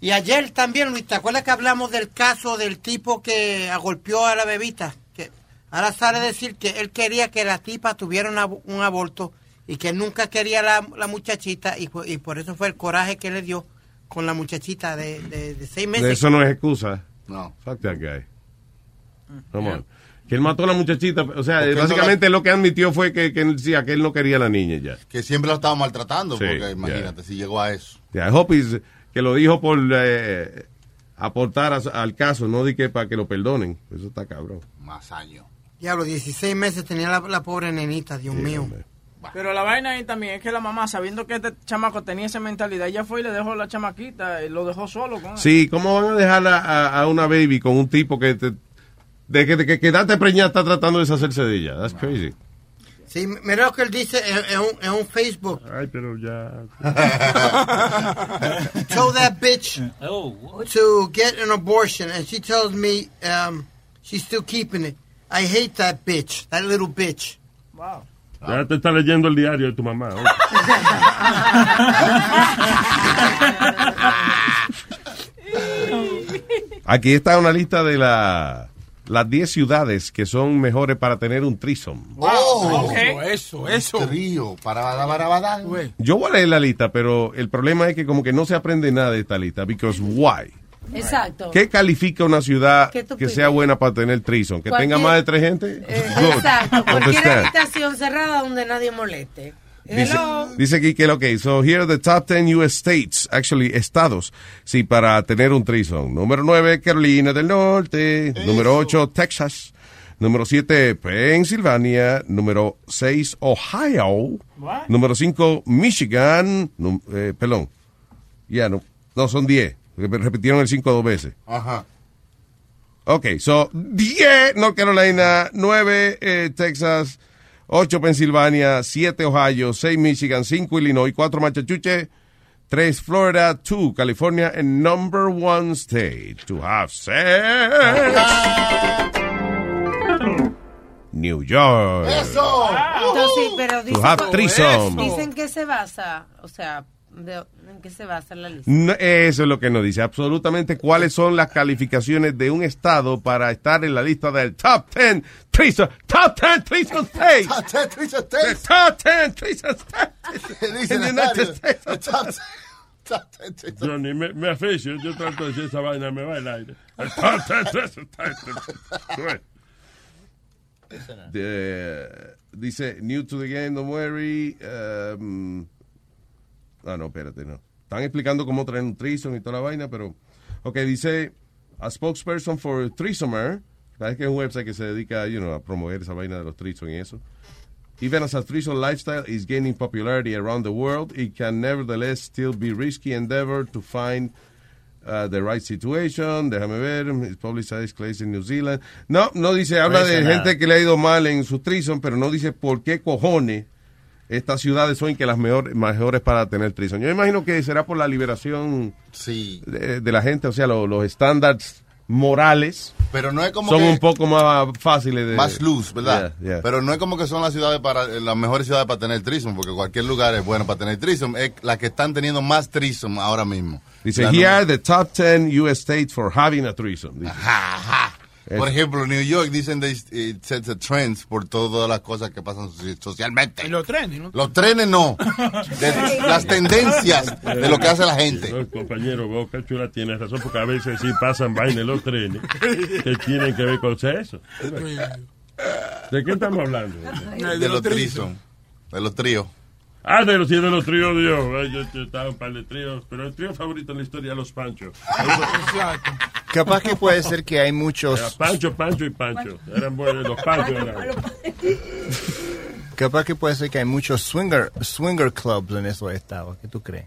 Y ayer también, Luis, ¿te acuerdas que hablamos del caso del tipo que agolpeó a la bebita? Que ahora sale a decir que él quería que la tipa tuviera una- un aborto y que nunca quería la, la muchachita y, y por eso fue el coraje que le dio con la muchachita de, de- de seis meses. Eso no es excusa. No. Fuck that guy. Come on. Que él mató a la muchachita. O sea, Porque no básicamente lo que admitió fue que, que él decía que él no quería a la niña ya. Que siempre lo estaba maltratando, Sí, porque imagínate, si llegó a eso. Yeah, I hope he's- que lo dijo por eh, aportar a- al caso, no di que para que lo perdonen. Eso está cabrón. Más años. Diablo, 16 meses tenía la, la pobre nenita, Dios mío. Pero la vaina ahí también es que la mamá, sabiendo que este chamaco tenía esa mentalidad, ella fue y le dejó la chamaquita y lo dejó solo con él. Sí, ¿cómo van a dejar a, a- a una baby con un tipo que te, de que, de que quedarte preñada está tratando de deshacerse de ella? That's crazy. Sí, mira lo que él dice en, en un, en un Facebook. Ay, pero ya. <laughs> told that bitch to get an abortion, and she tells me um, she's still keeping it. I hate that bitch, that little bitch. Wow. Ya te está leyendo el diario de tu mamá. Aquí está una lista de la, las 10 ciudades que son mejores para tener un trisom. Oh, Eso, eso. Trío, para barabadán. Yo voy a leer la lista, pero el problema es que como que no se aprende nada de esta lista. Because why? Exacto. ¿Qué califica una ciudad ¿Qué tú que pides? sea buena para tener trison? ¿Que tenga más de tres gente? Eh, Good. exacto. Cualquier habitación cerrada donde nadie moleste. Dice, dice aquí que lo que So here are the top 10 US states, actually estados, sí, para tener un threesome. Número 9, Carolina del Norte. Número 8, Texas. Número 7, Pensilvania. Número 6, Ohio. What? Número 5, Michigan. Num- eh, perdón. Ya, no, no, son 10. Rep- Repitieron el 5 dos veces. Ajá. Ok, so 10 North Carolina, 9 eh, Texas, 8 Pensilvania, 7 Ohio, 6 Michigan, 5 Illinois, 4 Massachusetts, 3 Florida, 2 California, and number one state to have sex. New York. Entonces, pero dicen, To have threesome. dicen que se basa, o sea, de- ¿en qué se basa la lista? No, eso es lo que nos dice. Absolutamente cuáles son las calificaciones de un estado para estar en la lista del top 10 threesome, top 10 threesome <laughs> states. <laughs> Top 10 threesome The states. top 10 threesome states. Nazario, United States. top 10 top 10 threesome Johnny, me, me aficio. Yo trato de decir esa vaina, me va el aire. El top ten, tres, tres, De- dice, new to the game, don't worry. Um, ah, no, espérate, no. Están explicando cómo traer un y toda la vaina, pero... Ok, dice, a spokesperson for Threesomer. ¿Sabes que es un website que se dedica you know, a promover esa vaina de los threesome y eso? Even as a threesome lifestyle is gaining popularity around the world, it can nevertheless still be risky endeavor to find uh, the right situation. Déjame ver, it's publicized place in New Zealand. No, no dice, habla de dice nada. gente que le ha ido mal en su threesome, pero no dice por qué cojones estas ciudades son que las mejor- mejores para tener threesome. Yo imagino que será por la liberación de, de la gente, o sea, lo- los estándares morales Pero no es como son que- un poco más fáciles de... más luz, ¿verdad? Yeah, yeah. Pero no es como que son las ciudades para las mejores ciudades para tener trisom, porque cualquier lugar es bueno para tener trisom. Es las que están teniendo más trisom ahora mismo. Dice, La here no- are the top 10 US states for having a threesome. Dice. Por ejemplo, New York dicen de it sets the trends por todas las cosas que pasan soci- socialmente. Los trenes, ¿no? Los trenes no. De- <laughs> las tendencias de lo que hace la gente. No, compañero Boca Chula tiene razón, porque a veces sí pasan vainas los trenes que tienen que ver con eso. ¿De qué estamos hablando? De los. De los tríos. Ah, de los, sí, de los tríos. Ay, Yo, yo estaba un par de tríos, pero el trío favorito en la historia es los Panchos. Capaz que puede ser que hay muchos. Era Pancho, Pancho y Pancho. Eran buenos, los Panchos eran. Capaz que puede ser que hay muchos swinger, swinger clubs en esos estados. ¿Qué tú crees?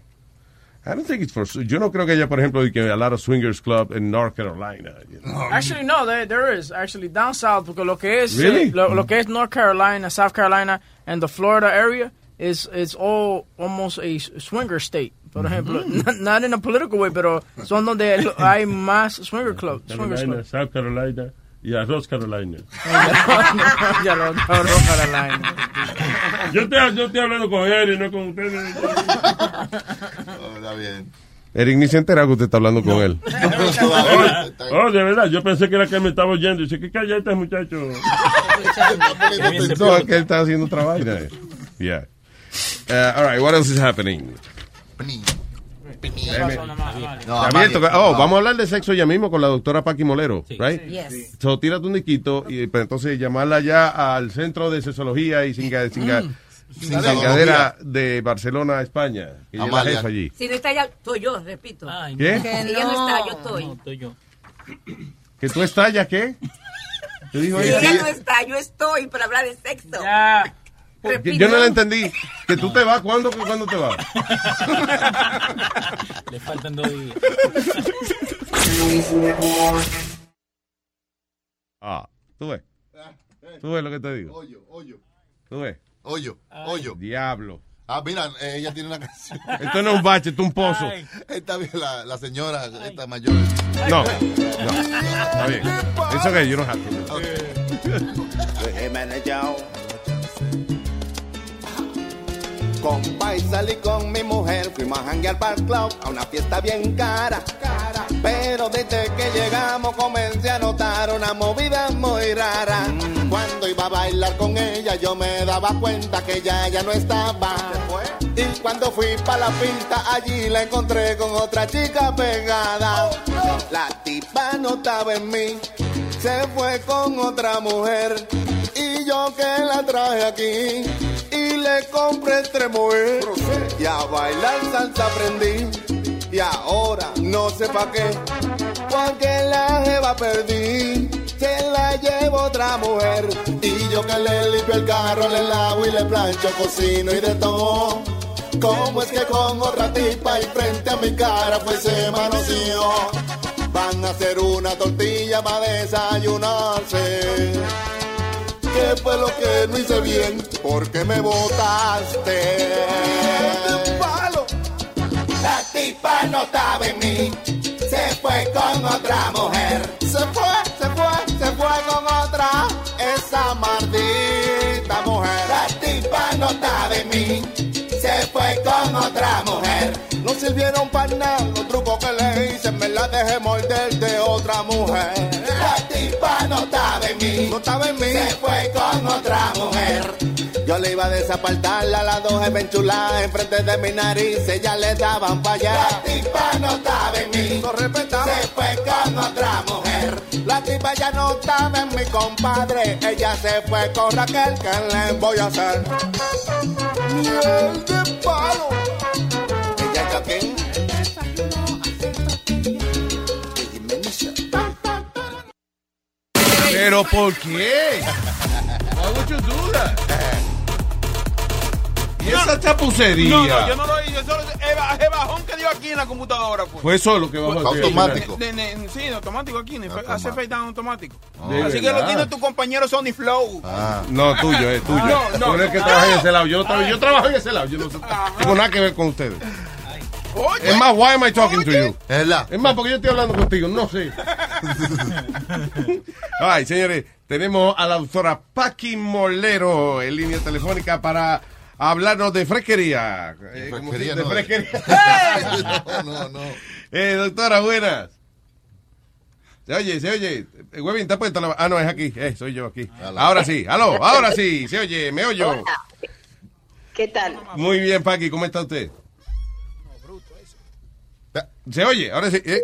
I don't think it's for, yo no creo que haya, por ejemplo, que a lot of swingers club en North Carolina. you know. Actually, no, there, there is. Actually, down south, porque lo que es, Really? eh, lo, lo que es North Carolina, South Carolina, and the Florida area is it's all almost a swinger state. Por ejemplo, not, not in a political way, pero son donde hay más swinger club, swingers Carolina, club. South Carolina y Arroz Carolina. ya lo, North Carolina. Yo estoy, yo estoy hablando con él y no con ustedes. Está bien. Eric ni se entera que usted está hablando con él. <laughs> Oh, oh, de verdad, yo pensé que era que me estaba oyendo. Dice, ¿qué calla este muchacho? No, que él está haciendo otra vaina. Yeah. Uh, all right, what else is happening? No, Oh, no. vamos a hablar de sexo ya mismo con la doctora Paqui Molero, right? Yes. So, tírate un disquito y pues, entonces llamarla ya al centro de sexología y cinga- Mm. de Barcelona, España. Que ella es la Amalia. jefa allí. Si no está ella, estoy yo, repito. ¿Qué? Si ella no está, yo estoy. ¿Que tú estallas qué? <laughs> ¿Qué dijo Si ella? ella no está, yo estoy para hablar de sexo. Que yo no la entendí. ¿Que tú te vas? ¿Cuándo, ¿cuándo te vas? <laughs> Le faltan dos días. Ah, tú ves. Tú ves lo que te digo. Hoyo, hoyo. Tú ves. Hoyo, hoyo. Diablo. Ah, mira, ella tiene una canción. Esto no es un bache, esto es un pozo. Esta bien, la, la señora, esta mayor. No, no. Está bien. Okay, you don't have to. Jiménez Compa y salí con mi mujer, fuimos a janguear para el club, a una fiesta bien cara. Pero desde que llegamos comencé a notar una movida muy rara. Cuando iba a bailar con ella yo me daba cuenta que ella ya no estaba. Y cuando fui para la pista allí la encontré con otra chica pegada. La tipa no estaba en mí, se fue con otra mujer. Y yo que la traje aquí y le compré tremoé y a bailar salsa aprendí. Y ahora no sé pa' qué, porque la jeva perdí. Se la llevo otra mujer. Y yo que le limpio el carro, le lavo y le plancho, cocino y de todo. ¿Cómo es que con otra tipa y frente a mi cara pues se manoseó? Van a hacer una tortilla para desayunarse. ¿Qué fue lo que no hice bien? Porque me botaste. palo! La tipa no estaba en mí. Se fue con otra mujer. Se fue, se fue, sirvieron para nada los trucos que le hice. Me la dejé morder de otra mujer. La tipa no estaba en mí. No estaba en mí. Se fue con otra mujer. Yo le iba a desapartarla, las dos enchuladas enfrente de mi nariz, ella le daban para allá. La tipa no estaba en mí, no respetaba. Se fue con otra mujer. La tipa ya no estaba en mi compadre, ella se fue con Raquel, ¿qué le voy a hacer? Miel de palo. ¿Pero por qué? Why would you do that? ¿Y esa chapucería? No, no, yo no lo hice. Solo el, ba- el bajón que dio aquí en la computadora. Pues. Fue solo que bajó. Automático. De- de- sí, automático aquí. Hace fade down automático. ¿De Así que lo tiene tu compañero Sony Flow. No, tuyo, es tuyo. No, no, Tú eres el que no. trabaja en ese lado. Yo, no trabajo, yo trabajo en ese lado. Yo no sé- tengo nada que ver con ustedes. Es más, why am I talking to you? Es la. Es más, porque yo estoy hablando contigo. No sé. <laughs> Ay, señores, tenemos a la doctora Paqui Molero en línea telefónica para hablarnos de fresquería. Eh, ¿cómo se dice? fresquería de no, fresquería. <laughs> No, <laughs> no, no. Eh, doctora, buenas. Se oye, se oye. Eh, Webin, ¿está puesta la... Ah, no, es aquí. Eh, soy yo aquí. Ahora sí. Aló, ahora sí. Se oye, me oyo. ¿Qué tal? Muy bien, Paqui. ¿Cómo está usted? Se oye, ahora sí. ¿eh?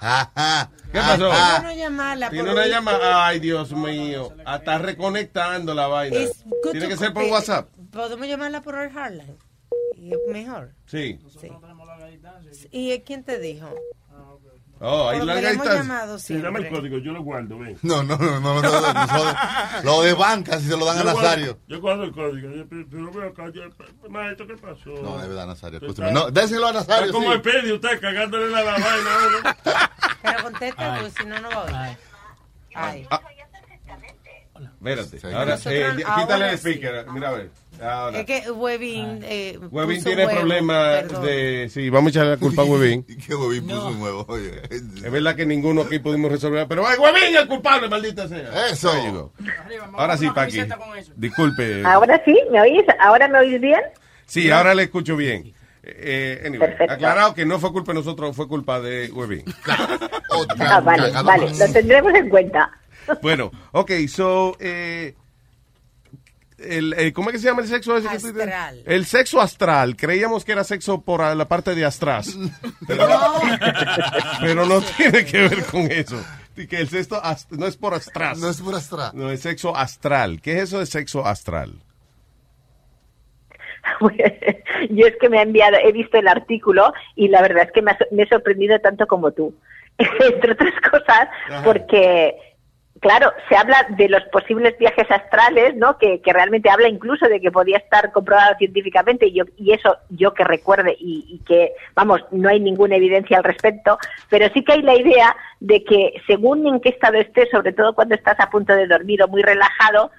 ¿Qué pasó? ¿Por qué no llamarla? Una llamada. Ay, Dios mío. Hasta reconectando la vaina. Tiene que ser por. WhatsApp. Podemos llamarla por el hardline. Y es mejor. Sí. Sí. ¿Y quién te dijo? Oh, ahí distancia. llamado Sí, dame el código, yo lo guardo, ven. No, no, no, no, no, no, no, no, Lo de banca, si se lo dan a Nazario. Yo guardo el código. Yo, pero, veo acá, maestro, ¿qué pasó? No, de verdad, Nazario. Escúchame. No, déselo a Nazario. Está como sí. el pedi, usted cagándole la, la vaina. Pero contesta, porque si no, no va a oír. Ay. Espérate. Sí. Ahora, eh, quítale el sí. speaker. Mira a ver. Ahora. Es que Webin. Eh, Webin puso tiene problemas de... Sí, vamos a echarle la culpa a Webin. <laughs> Que Bobby puso un huevo, oye. Es verdad que ninguno aquí pudimos resolver, pero ¡ay, Webin es el culpable, maldita sea! Eso. Ahora sí, Paqui. Disculpe. Ahora sí, ¿me oís? ¿Ahora me oís bien? Sí, ahora le escucho bien. Eh, anyway, Perfecto. aclarado que no fue culpa de nosotros, fue culpa de Webin. <laughs> Ah, vale, vale, lo tendremos en cuenta. Bueno, ok, so, eh, el, eh, ¿cómo es que se llama el sexo? Astral. El sexo astral. Creíamos que era sexo por la parte de astras. <laughs> Pero, pero no tiene que ver con eso. Y Que el sexo ast- no es por astras. No es por astral. No, es sexo astral. ¿Qué es eso de sexo astral? <laughs> Yo es que me ha enviado, he visto el artículo y la verdad es que me, ha, me he sorprendido tanto como tú. <laughs> Entre otras cosas, Ajá. porque, claro, se habla de los posibles viajes astrales, ¿no? Que, que realmente habla incluso de que podía estar comprobado científicamente y, yo, y eso yo que recuerde y, y que, vamos, no hay ninguna evidencia al respecto, pero sí que hay la idea de que según en qué estado estés, sobre todo cuando estás a punto de dormir o muy relajado,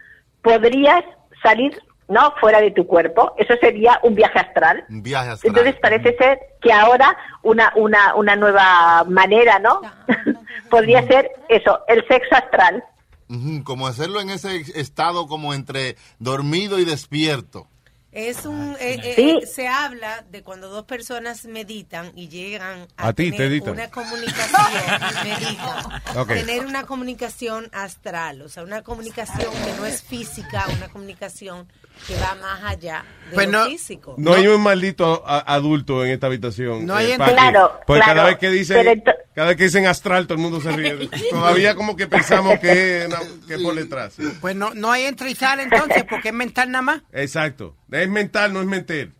podrías salir no fuera de tu cuerpo eso sería un viaje astral. Un viaje astral. entonces parece ser que ahora una una una nueva manera no <laughs> podría ser eso el sexo astral. Como hacerlo en ese estado como entre dormido y despierto. Es un, eh, eh, Sí. eh, se habla de cuando dos personas meditan y llegan a, A ti te tener editan. una comunicación, <laughs> meditan, tener una comunicación astral, o sea, una comunicación que no es física, una comunicación que va más allá de Pues lo no- físico. No, hay un maldito a- adulto en esta habitación. No hay eh, ent- Paqui. Claro, Porque cada vez que dice pero ento- Cada vez que dicen astral, todo el mundo se ríe. <laughs> Todavía como que pensamos que, no, que por detrás. sí. Pues no, no hay entra y sale entonces, porque es mental nada más. Exacto. Es mental, no es mentir.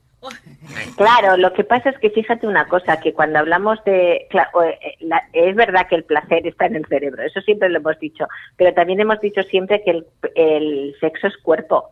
Claro, lo que pasa es que fíjate una cosa, que cuando hablamos de... eh, la- es verdad que el placer está en el cerebro, eso siempre lo hemos dicho, pero también hemos dicho siempre que el, el sexo es cuerpo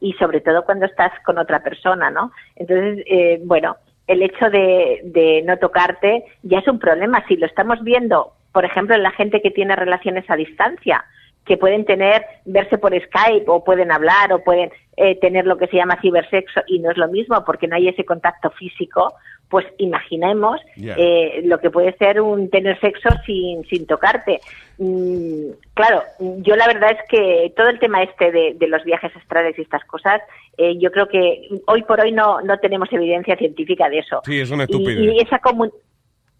y sobre todo cuando estás con otra persona, ¿no? Entonces, eh, bueno, el hecho de, de no tocarte ya es un problema. Si lo estamos viendo, por ejemplo, en la gente que tiene relaciones a distancia, que pueden tener, verse por Skype o pueden hablar o pueden eh, tener lo que se llama cibersexo y no es lo mismo porque no hay ese contacto físico, pues imaginemos eh, lo que puede ser un tener sexo sin, sin tocarte. Mm, claro, yo la verdad es que todo el tema este de, de los viajes astrales y estas cosas, eh, yo creo que hoy por hoy no, no tenemos evidencia científica de eso. Sí, es una Y- estupidez. Y, esa comun-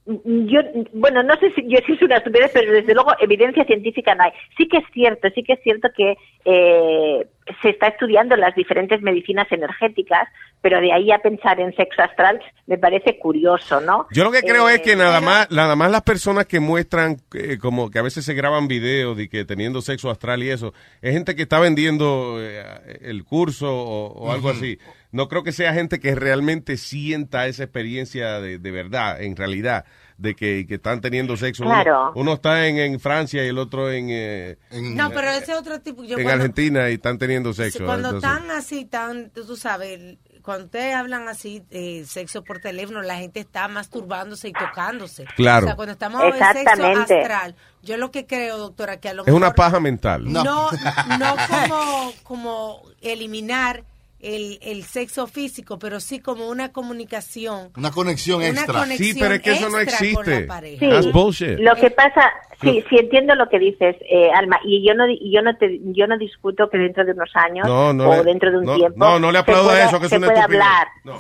yo bueno no sé si yo si es una estupidez pero desde luego evidencia científica no hay. Sí que es cierto sí que es cierto que eh, se está estudiando las diferentes medicinas energéticas pero de ahí a pensar en sexo astral me parece curioso no Yo lo que creo Eh, es que nada más, nada más las personas que muestran, eh, como que a veces se graban videos de que teniendo sexo astral y eso, es gente que está vendiendo eh, el curso o, o algo así. No creo que sea gente que realmente sienta esa experiencia de, de verdad, en realidad, de que, que están teniendo sexo. Uno- Claro. Uno, está en, en Francia y el otro en, eh, No, pero ese otro tipo. Yo en cuando- Argentina y están teniendo sexo. Cuando entonces- están así, tan, tú sabes, cuando ustedes hablan así, eh, sexo por teléfono, la gente está masturbándose y tocándose. Claro. O sea, cuando estamos en sexo Exactamente. astral, yo lo que creo, doctora, que a lo es una mejor paja mental. no, no, como, como eliminar el, el sexo físico, pero sí como una comunicación. Una conexión Una extra. conexión Sí, pero es que eso no existe. Sí, That's bullshit. lo que pasa sí sí entiendo lo que dices eh, Alma y yo no di- yo no te yo no discuto que dentro de unos años No, no o le- dentro de un no, tiempo no, no le se aplauda pueda- eso, que es se una puede hablar No.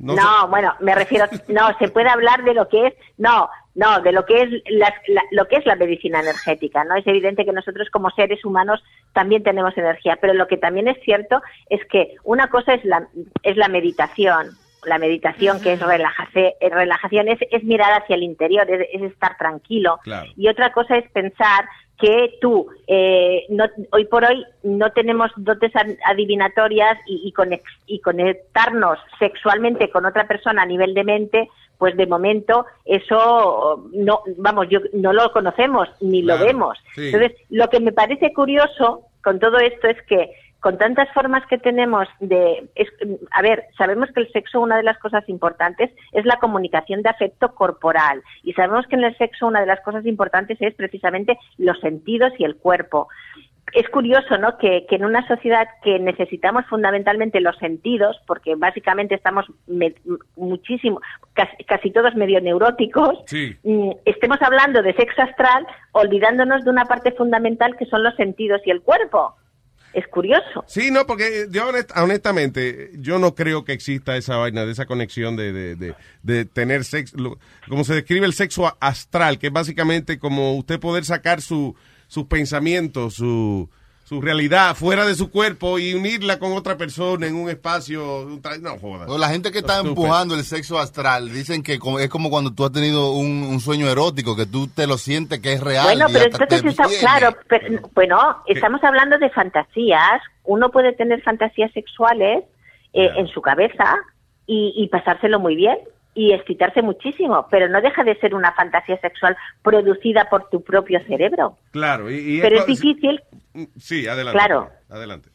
No, No se- bueno, me refiero, no, se puede hablar de lo que es, no, no, de lo que es la, la- lo que es la medicina energética, ¿no? Es evidente que nosotros como seres humanos también tenemos energía, pero lo que también es cierto es que una cosa es la, es la meditación, la meditación que es relajación, relajación es, es mirar hacia el interior, es, es estar tranquilo, Claro. y otra cosa es pensar que tú, eh, no, hoy por hoy, no tenemos dotes ad- adivinatorias y, y, conex- y conectarnos sexualmente con otra persona a nivel de mente, pues de momento eso no, vamos, yo no lo conocemos ni Claro, lo vemos. sí. Entonces, lo que me parece curioso con todo esto es que con tantas formas que tenemos de... es- a ver, sabemos que el sexo, una de las cosas importantes es la comunicación de afecto corporal. Y sabemos que en el sexo una de las cosas importantes es precisamente los sentidos y el cuerpo. Es curioso, ¿no? Que, que en una sociedad que necesitamos fundamentalmente los sentidos, porque básicamente estamos me- muchísimo, casi, casi todos medio neuróticos, Sí. mm, estemos hablando de sexo astral, olvidándonos de una parte fundamental que son los sentidos y el cuerpo. Es curioso. Sí, no, porque yo honest- honestamente, yo no creo que exista esa vaina de esa conexión de, de, de, de tener sexo, lo- como se describe el sexo astral, que es básicamente como usted poder sacar su, sus pensamientos, su, su realidad fuera de su cuerpo y unirla con otra persona en un espacio, no joda. O la gente que está Estúpido. empujando el sexo astral dicen que es como cuando tú has tenido un, un sueño erótico, que tú te lo sientes que es real. Bueno, y pero entonces, está, claro, pero- bueno, estamos hablando de fantasías. Uno puede tener fantasías sexuales eh, en su cabeza y, y pasárselo muy bien y excitarse muchísimo, pero no deja de ser una fantasía sexual producida por tu propio cerebro. Claro, y, y Pero es difícil, Sí, adelante. Claro. Adelante.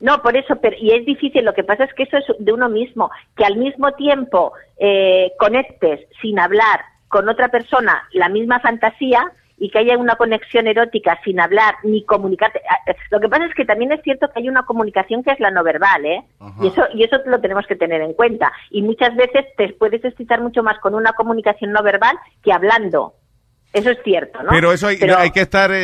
no, por eso, pero, y es difícil, lo que pasa es que eso es de uno mismo, que al mismo tiempo eh, conectes sin hablar con otra persona la misma fantasía y que haya una conexión erótica sin hablar ni comunicarte. Ah, eh, Lo que pasa es que también es cierto que hay una comunicación que es la no verbal, ¿eh? Y eso, y eso lo tenemos que tener en cuenta. Y muchas veces te puedes excitar mucho más con una comunicación no verbal que hablando. Eso es cierto, ¿no? Pero eso hay, Pero- hay que estar eh,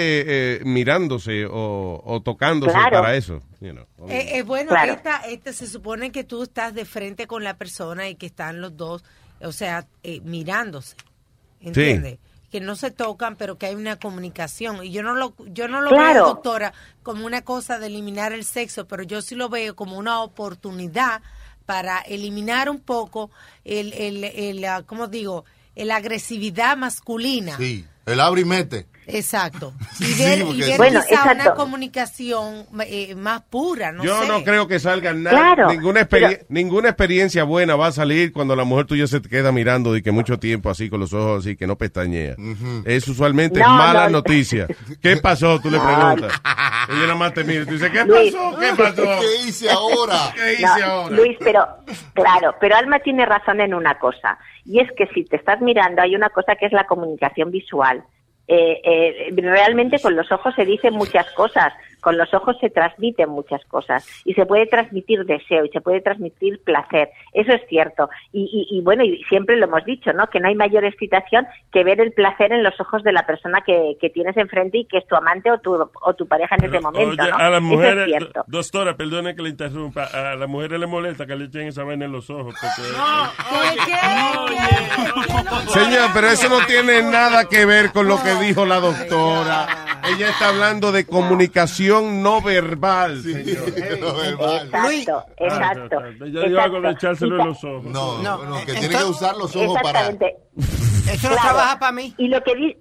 eh, mirándose o, o tocándose Claro. para eso. you know. Eh, eh, bueno, Claro. esta, esta se supone que tú estás de frente con la persona y que están los dos, o sea, eh, mirándose, ¿entiendes? Que no se tocan, pero que hay una comunicación. Y yo no lo, yo no lo Claro. veo, doctora, como una cosa de eliminar el sexo, pero yo sí lo veo como una oportunidad para eliminar un poco el, el, el, ah, ¿cómo digo? la agresividad masculina. Sí, el abre y mete. Exacto. <laughs> Y Sí, ver, y porque- ver Bueno, quizá una exacto. comunicación eh, más pura, no Yo sé. no creo que salga nada. Claro, ninguna, experi- ninguna experiencia buena va a salir cuando la mujer tuya se te queda mirando de que mucho tiempo así con los ojos así que no pestañea. Es usualmente No, mala no. noticia. <laughs> ¿Qué pasó? Tú le preguntas. Ella nada más te mira y tú dices, ¿qué Luis. pasó? ¿Qué pasó? ¿Qué hice ahora? <laughs> ¿Qué hice No, ahora? Luis, pero claro, pero Alma tiene razón en una cosa, y es que si te estás mirando hay una cosa que es la comunicación visual. Eh, eh, realmente con los ojos se dicen muchas cosas, con los ojos se transmiten muchas cosas y se puede transmitir deseo y se puede transmitir placer, eso es cierto. Y, y- y bueno, y siempre lo hemos dicho, ¿no? Que no hay mayor excitación que ver el placer en los ojos de la persona que, que tienes enfrente y que es tu amante o tu, o tu pareja en ese momento, Oye, ¿no? a las mujeres, es doctora, perdone que le interrumpa, a las mujeres les molesta que le echen esa vaina en los ojos. Porque, <laughs> Señor, pero eso no tiene nada que ver con lo que dijo la doctora. Ella está hablando de comunicación no verbal, señor. Exacto, exacto. Ya yo hago de exacto. echárselo Y en los ojos. No, No, no, que eh, tiene que entonces- usar los ojos para... Exactamente. Eso no trabaja para mí. Y lo que, di-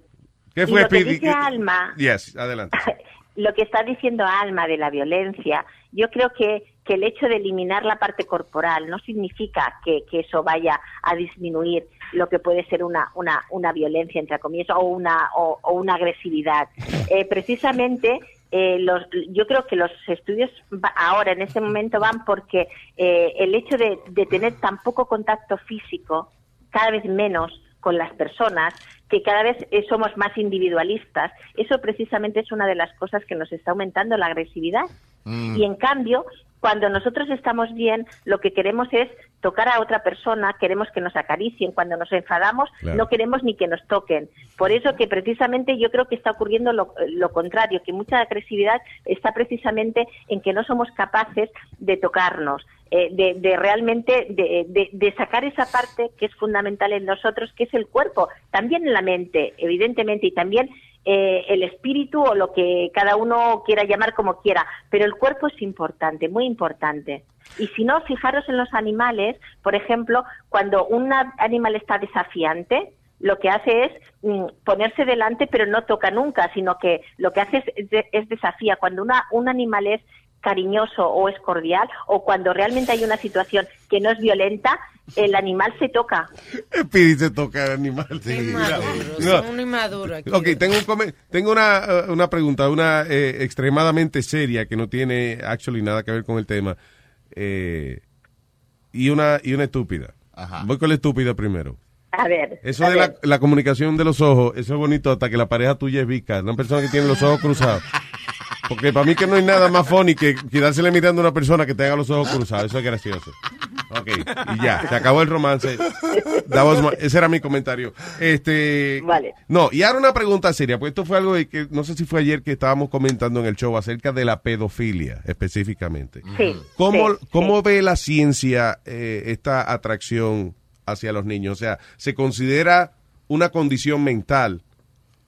¿Qué y fue, lo que dice Alma, Yes, adelante. <laughs> lo que está diciendo Alma de la violencia, yo creo que, que el hecho de eliminar la parte corporal no significa que, que eso vaya a disminuir lo que puede ser una, una, una violencia, entre comillas, o una, o, o una agresividad. Eh, precisamente, eh, los, yo creo que los estudios ahora, en este momento, van porque eh, el hecho de, de tener tan poco contacto físico, cada vez menos con las personas, que cada vez eh, somos más individualistas, eso precisamente es una de las cosas que nos está aumentando la agresividad. Mm. Y en cambio, cuando nosotros estamos bien, lo que queremos es tocar a otra persona, queremos que nos acaricien, cuando nos enfadamos Claro. no queremos ni que nos toquen. Por eso que precisamente yo creo que está ocurriendo lo, lo contrario, que mucha agresividad está precisamente en que no somos capaces de tocarnos, eh, de, de realmente de, de- de sacar esa parte que es fundamental en nosotros, que es el cuerpo, también en la mente, evidentemente, y también eh, el espíritu o lo que cada uno quiera llamar como quiera, pero el cuerpo es importante, muy importante. Y si no, fijaros en los animales, por ejemplo, cuando un animal está desafiante, lo que hace es mm, ponerse delante, pero no toca nunca, sino que lo que hace es, es desafía. Cuando una, un animal es cariñoso o es cordial, o cuando realmente hay una situación que no es violenta, el animal se toca. <laughs> Speedy se toca al animal. Inmaduro, No. son un inmaduro aquí. Ok, tengo, un tengo una, eh, una pregunta, una eh, extremadamente seria que no tiene actually nada que ver con el tema. eh, y, una, y una estúpida. Voy con la estúpida primero. A ver. Eso a de la, la comunicación de los ojos, eso es bonito hasta que la pareja tuya es vica. Una persona que tiene los ojos cruzados. <laughs> Porque para mí que no hay nada más funny que quedársele mirando a una persona que tenga los ojos cruzados. Eso es gracioso. Ok, y ya, se acabó el romance. My- ese era mi comentario. Este, Vale. No, y ahora una pregunta seria, pues esto fue algo de que no sé si fue ayer que estábamos comentando en el show acerca de la pedofilia específicamente. Sí, ¿Cómo, sí, cómo ve la ciencia eh, esta atracción hacia los niños? O sea, ¿se considera una condición mental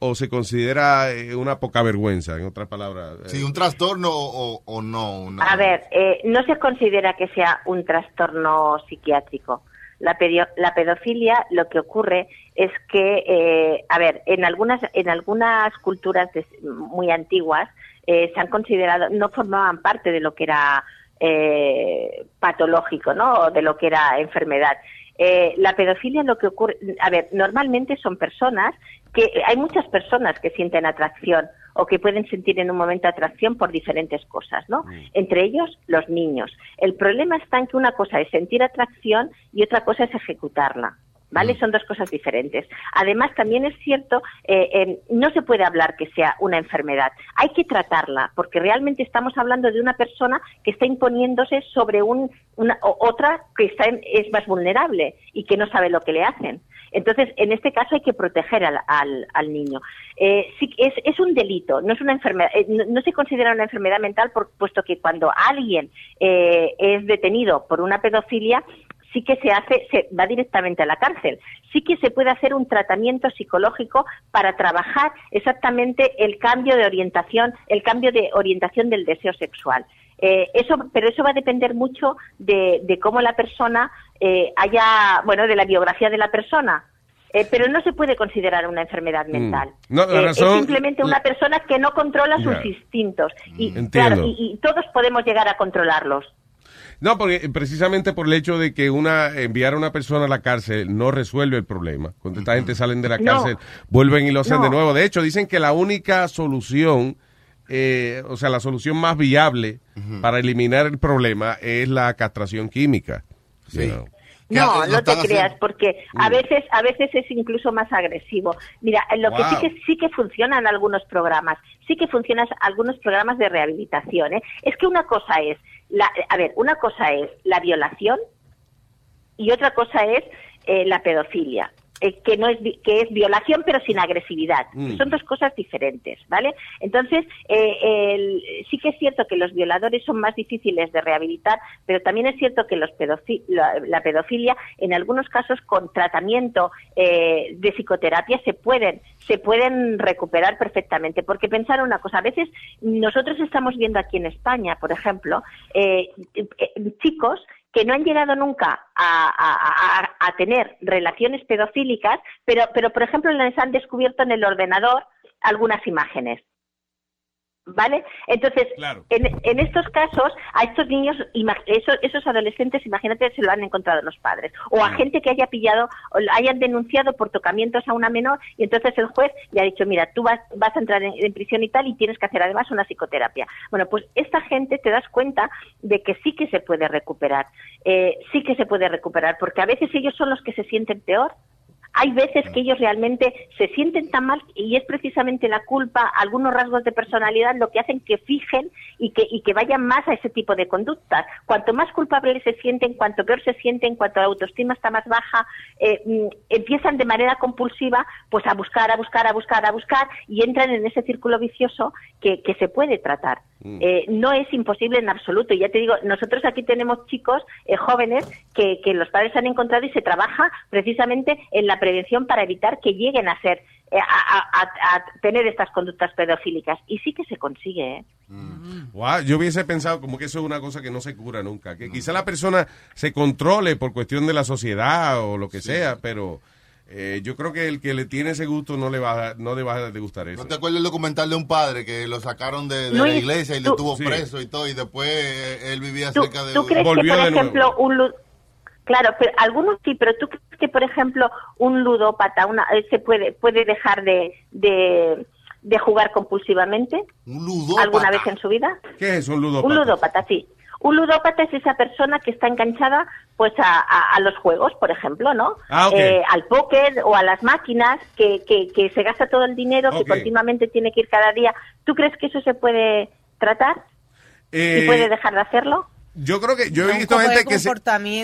o se considera eh, una poca vergüenza, en otras palabras? eh? Sí, un trastorno o, o no. una- A ver, eh, no se considera que sea un trastorno psiquiátrico. La, pedio- la pedofilia lo que ocurre es que, eh, a ver, en algunas, en algunas culturas des- muy antiguas eh, se han considerado, no formaban parte de lo que era eh, patológico, ¿no? O de lo que era enfermedad. Eh, la pedofilia lo que ocurre, a ver, normalmente son personas que hay muchas personas que sienten atracción o que pueden sentir en un momento atracción por diferentes cosas, ¿no? Entre ellos los niños. El problema está en que una cosa es sentir atracción y otra cosa es ejecutarla. ¿Vale? Son dos cosas diferentes. Además, también es cierto, eh, eh, no se puede hablar que sea una enfermedad. Hay que tratarla, porque realmente estamos hablando de una persona que está imponiéndose sobre un, una, otra que está en- es más vulnerable y que no sabe lo que le hacen. Entonces, en este caso hay que proteger al, al, al niño. Eh, sí, es, es un delito, no es una enfermedad, eh, no, no se considera una enfermedad mental, por, puesto que cuando alguien eh, es detenido por una pedofilia, sí que se hace, se va directamente a la cárcel. Sí que se puede hacer un tratamiento psicológico para trabajar exactamente el cambio de orientación, el cambio de orientación del deseo sexual. Eh, eso, pero eso va a depender mucho de, de cómo la persona eh, haya, bueno, de la biografía de la persona. Eh, pero no se puede considerar una enfermedad mental. Mm. No, la Eh, razón- es simplemente una persona que no controla sus Ya. Mm. instintos. Y, Entiendo. claro, y, y todos podemos llegar a controlarlos. No, porque eh, precisamente por el hecho de que una enviar a una persona a la cárcel no resuelve el problema. Cuando esta gente salen de la No. cárcel, vuelven y lo hacen No. de nuevo. De hecho, dicen que la única solución, eh, o sea, la solución más viable para eliminar el problema es la castración química. You know. No, no te creas, porque a veces, a veces es incluso más agresivo. Mira, lo que sí que sí que funcionan algunos programas, sí que funcionan algunos programas de rehabilitación. ¿eh? Es que una cosa es, la, a ver, una cosa es la violación y otra cosa es eh, la pedofilia. Eh, que no es que es violación pero sin agresividad. Mm. son dos cosas diferentes vale entonces eh, el- sí que es cierto que los violadores son más difíciles de rehabilitar pero también es cierto que los pedofi- la, la pedofilia en algunos casos con tratamiento eh, de psicoterapia se pueden se pueden recuperar perfectamente. Porque pensar una cosa a veces nosotros estamos viendo aquí en España por ejemplo eh, eh, chicos que no han llegado nunca a, tener relaciones pedofílicas, pero, pero por ejemplo les han descubierto en el ordenador algunas imágenes. ¿Vale? Entonces, en, en estos casos, a estos niños, esos, esos adolescentes, imagínate, se lo han encontrado los padres. O a gente que haya pillado, o hayan denunciado por tocamientos a una menor, y entonces el juez le ha dicho, mira, tú vas, vas a entrar en, en prisión y tal, y tienes que hacer además una psicoterapia. Bueno, pues esta gente te das cuenta de que sí que se puede recuperar. Eh, sí que se puede recuperar, porque a veces ellos son los que se sienten peor. Hay veces que ellos realmente se sienten tan mal y es precisamente la culpa, algunos rasgos de personalidad lo que hacen que fijen y que, y que vayan más a ese tipo de conductas. Cuanto más culpables se sienten, cuanto peor se sienten, cuanto la autoestima está más baja, eh, mm, empiezan de manera compulsiva pues a buscar, a buscar, a buscar, a buscar y entran en ese círculo vicioso que, que se puede tratar. Eh, no es imposible en absoluto. Y ya te digo, nosotros aquí tenemos chicos eh, jóvenes que, que los padres han encontrado y se trabaja precisamente en la prevención para evitar que lleguen a ser, eh, a, a- a- a tener estas conductas pedofílicas. Y sí que se consigue, ¿eh? Wow, yo hubiese pensado como que eso es una cosa que no se cura nunca. Que quizá la persona se controle por cuestión de la sociedad o lo que sea, pero eh, yo creo que el que le tiene ese gusto no le va a, no le va a gustar eso. ¿No te acuerdas el documental de un padre que lo sacaron de, de la iglesia y tú- le tuvo Sí. preso y todo y después eh, él vivía ¿Tú, cerca de tú un- crees que, por ejemplo, un Claro, pero algunos sí, pero tú crees que, por ejemplo, un ludópata una, eh, se puede, puede dejar de, de, de jugar compulsivamente alguna vez en su vida? ¿Qué es un ludópata? Un ludópata, sí. Un ludópata es esa persona que está enganchada pues a, a- a los juegos, por ejemplo, ¿no? Ah. Eh, al póker o a las máquinas, que, que, que se gasta todo el dinero, Ok. que continuamente tiene que ir cada día. ¿Tú crees que eso se puede tratar? Eh, ¿Y puede dejar de hacerlo? Yo creo que yo he visto gente que se,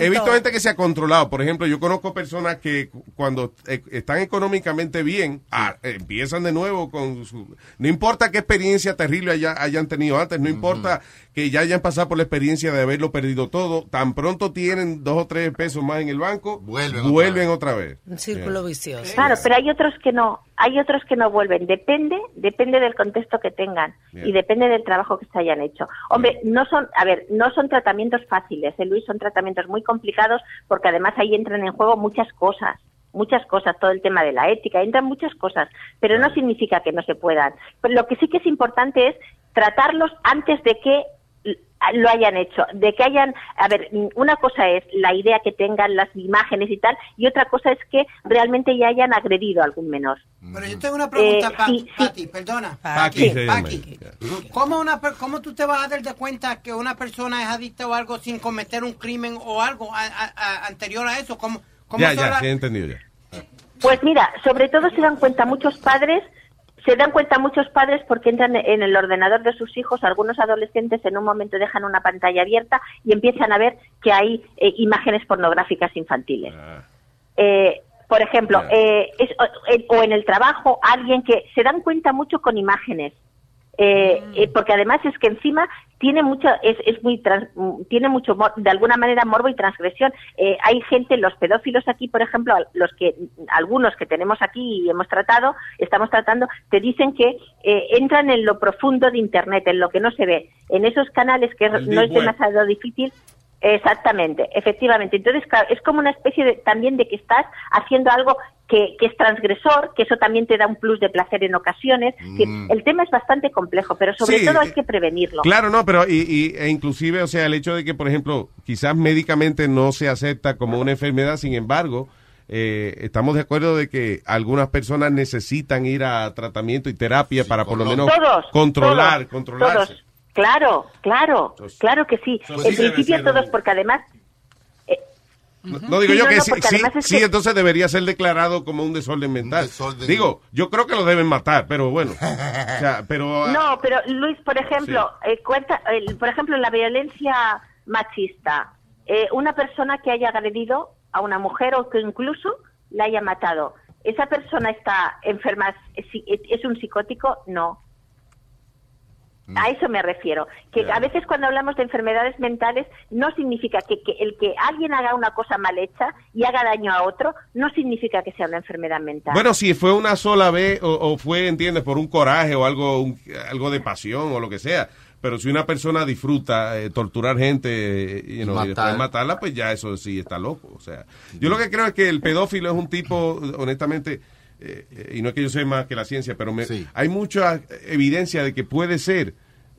he visto gente que se ha controlado. Por ejemplo, yo conozco personas que cu- cuando eh, están económicamente bien ah, empiezan de nuevo con su no importa qué experiencia terrible haya- hayan tenido antes, no importa que ya hayan pasado por la experiencia de haberlo perdido todo, tan pronto tienen dos o tres pesos más en el banco, vuelven, otra vez. Un círculo vicioso. Claro, pero hay otros que no, hay otros que no vuelven. Depende, depende del contexto que tengan y depende del trabajo que se hayan hecho. Hombre, no son, a ver, no son tratamientos fáciles, ¿eh, Luis? Son tratamientos muy complicados porque además ahí entran en juego muchas cosas, muchas cosas, todo el tema de la ética, entran muchas cosas, pero no significa que no se puedan. Pero lo que sí que es importante es tratarlos antes de que lo hayan hecho, de que hayan, a ver, una cosa es la idea que tengan las imágenes y tal, y otra cosa es que realmente ya hayan agredido a algún menor. Pero yo tengo una pregunta, Eh, Pa- sí, sí. Pati, perdona. ¿Cómo, una, per- ¿Cómo tú te vas a dar de cuenta que una persona es adicta o algo sin cometer un crimen o algo a- a- a- anterior a eso? ¿Cómo, cómo Ya, se ya, da- sí he entendido ya. Pues mira, sobre todo se dan cuenta muchos padres, se dan cuenta muchos padres porque entran en el ordenador de sus hijos, algunos adolescentes en un momento dejan una pantalla abierta y empiezan a ver que hay eh, imágenes pornográficas infantiles. Eh, por ejemplo, eh, es- o en el trabajo, alguien que se dan cuenta mucho con imágenes. Eh, eh, porque además es que encima tiene mucho es, es muy trans- mm, tiene mucho mor- de alguna manera morbo y transgresión. Eh, hay gente los pedófilos aquí por ejemplo los que algunos que tenemos aquí y hemos tratado estamos tratando te dicen que eh, entran en lo profundo de internet en lo que no se ve en esos canales que El no es demasiado difícil Exactamente, efectivamente. Entonces, claro, es como una especie de, también de que estás haciendo algo que, que es transgresor, que eso también te da un plus de placer en ocasiones. Mm. el tema es bastante complejo, pero sobre Sí, todo hay eh, que prevenirlo. Claro, no, pero y, y- e inclusive, o sea, el hecho de que, por ejemplo, quizás médicamente no se acepta como una enfermedad, sin embargo, eh, estamos de acuerdo de que algunas personas necesitan ir a tratamiento y terapia para por lo menos Todos, controlar, todos, controlarse. todos. Claro, claro, claro que sí. sí en principio ser, todos, porque además No, no digo Sí, yo no, que no, sí, sí, entonces debería ser declarado como un desorden mental. Digo, yo creo que lo deben matar, pero bueno. <laughs> o sea, pero No, pero Luis, por ejemplo, eh, cuenta, el- por ejemplo, la violencia machista, eh, una persona que haya agredido a una mujer o que incluso la haya matado, ¿esa persona está enferma? ¿Es, es un psicótico? No. A eso me refiero. Que a veces cuando hablamos de enfermedades mentales no significa que, que el que alguien haga una cosa mal hecha y haga daño a otro no significa que sea una enfermedad mental. Bueno, si fue una sola vez o, o fue, entiendes, por un coraje o algo, un- algo de pasión o lo que sea. Pero si una persona disfruta eh, torturar gente eh, you know, y después Matar. matarla, pues ya eso sí está loco. O sea, yo lo que creo es que el pedófilo es un tipo, honestamente, eh, eh, y no es que yo sé más que la ciencia, pero me- hay mucha evidencia de que puede ser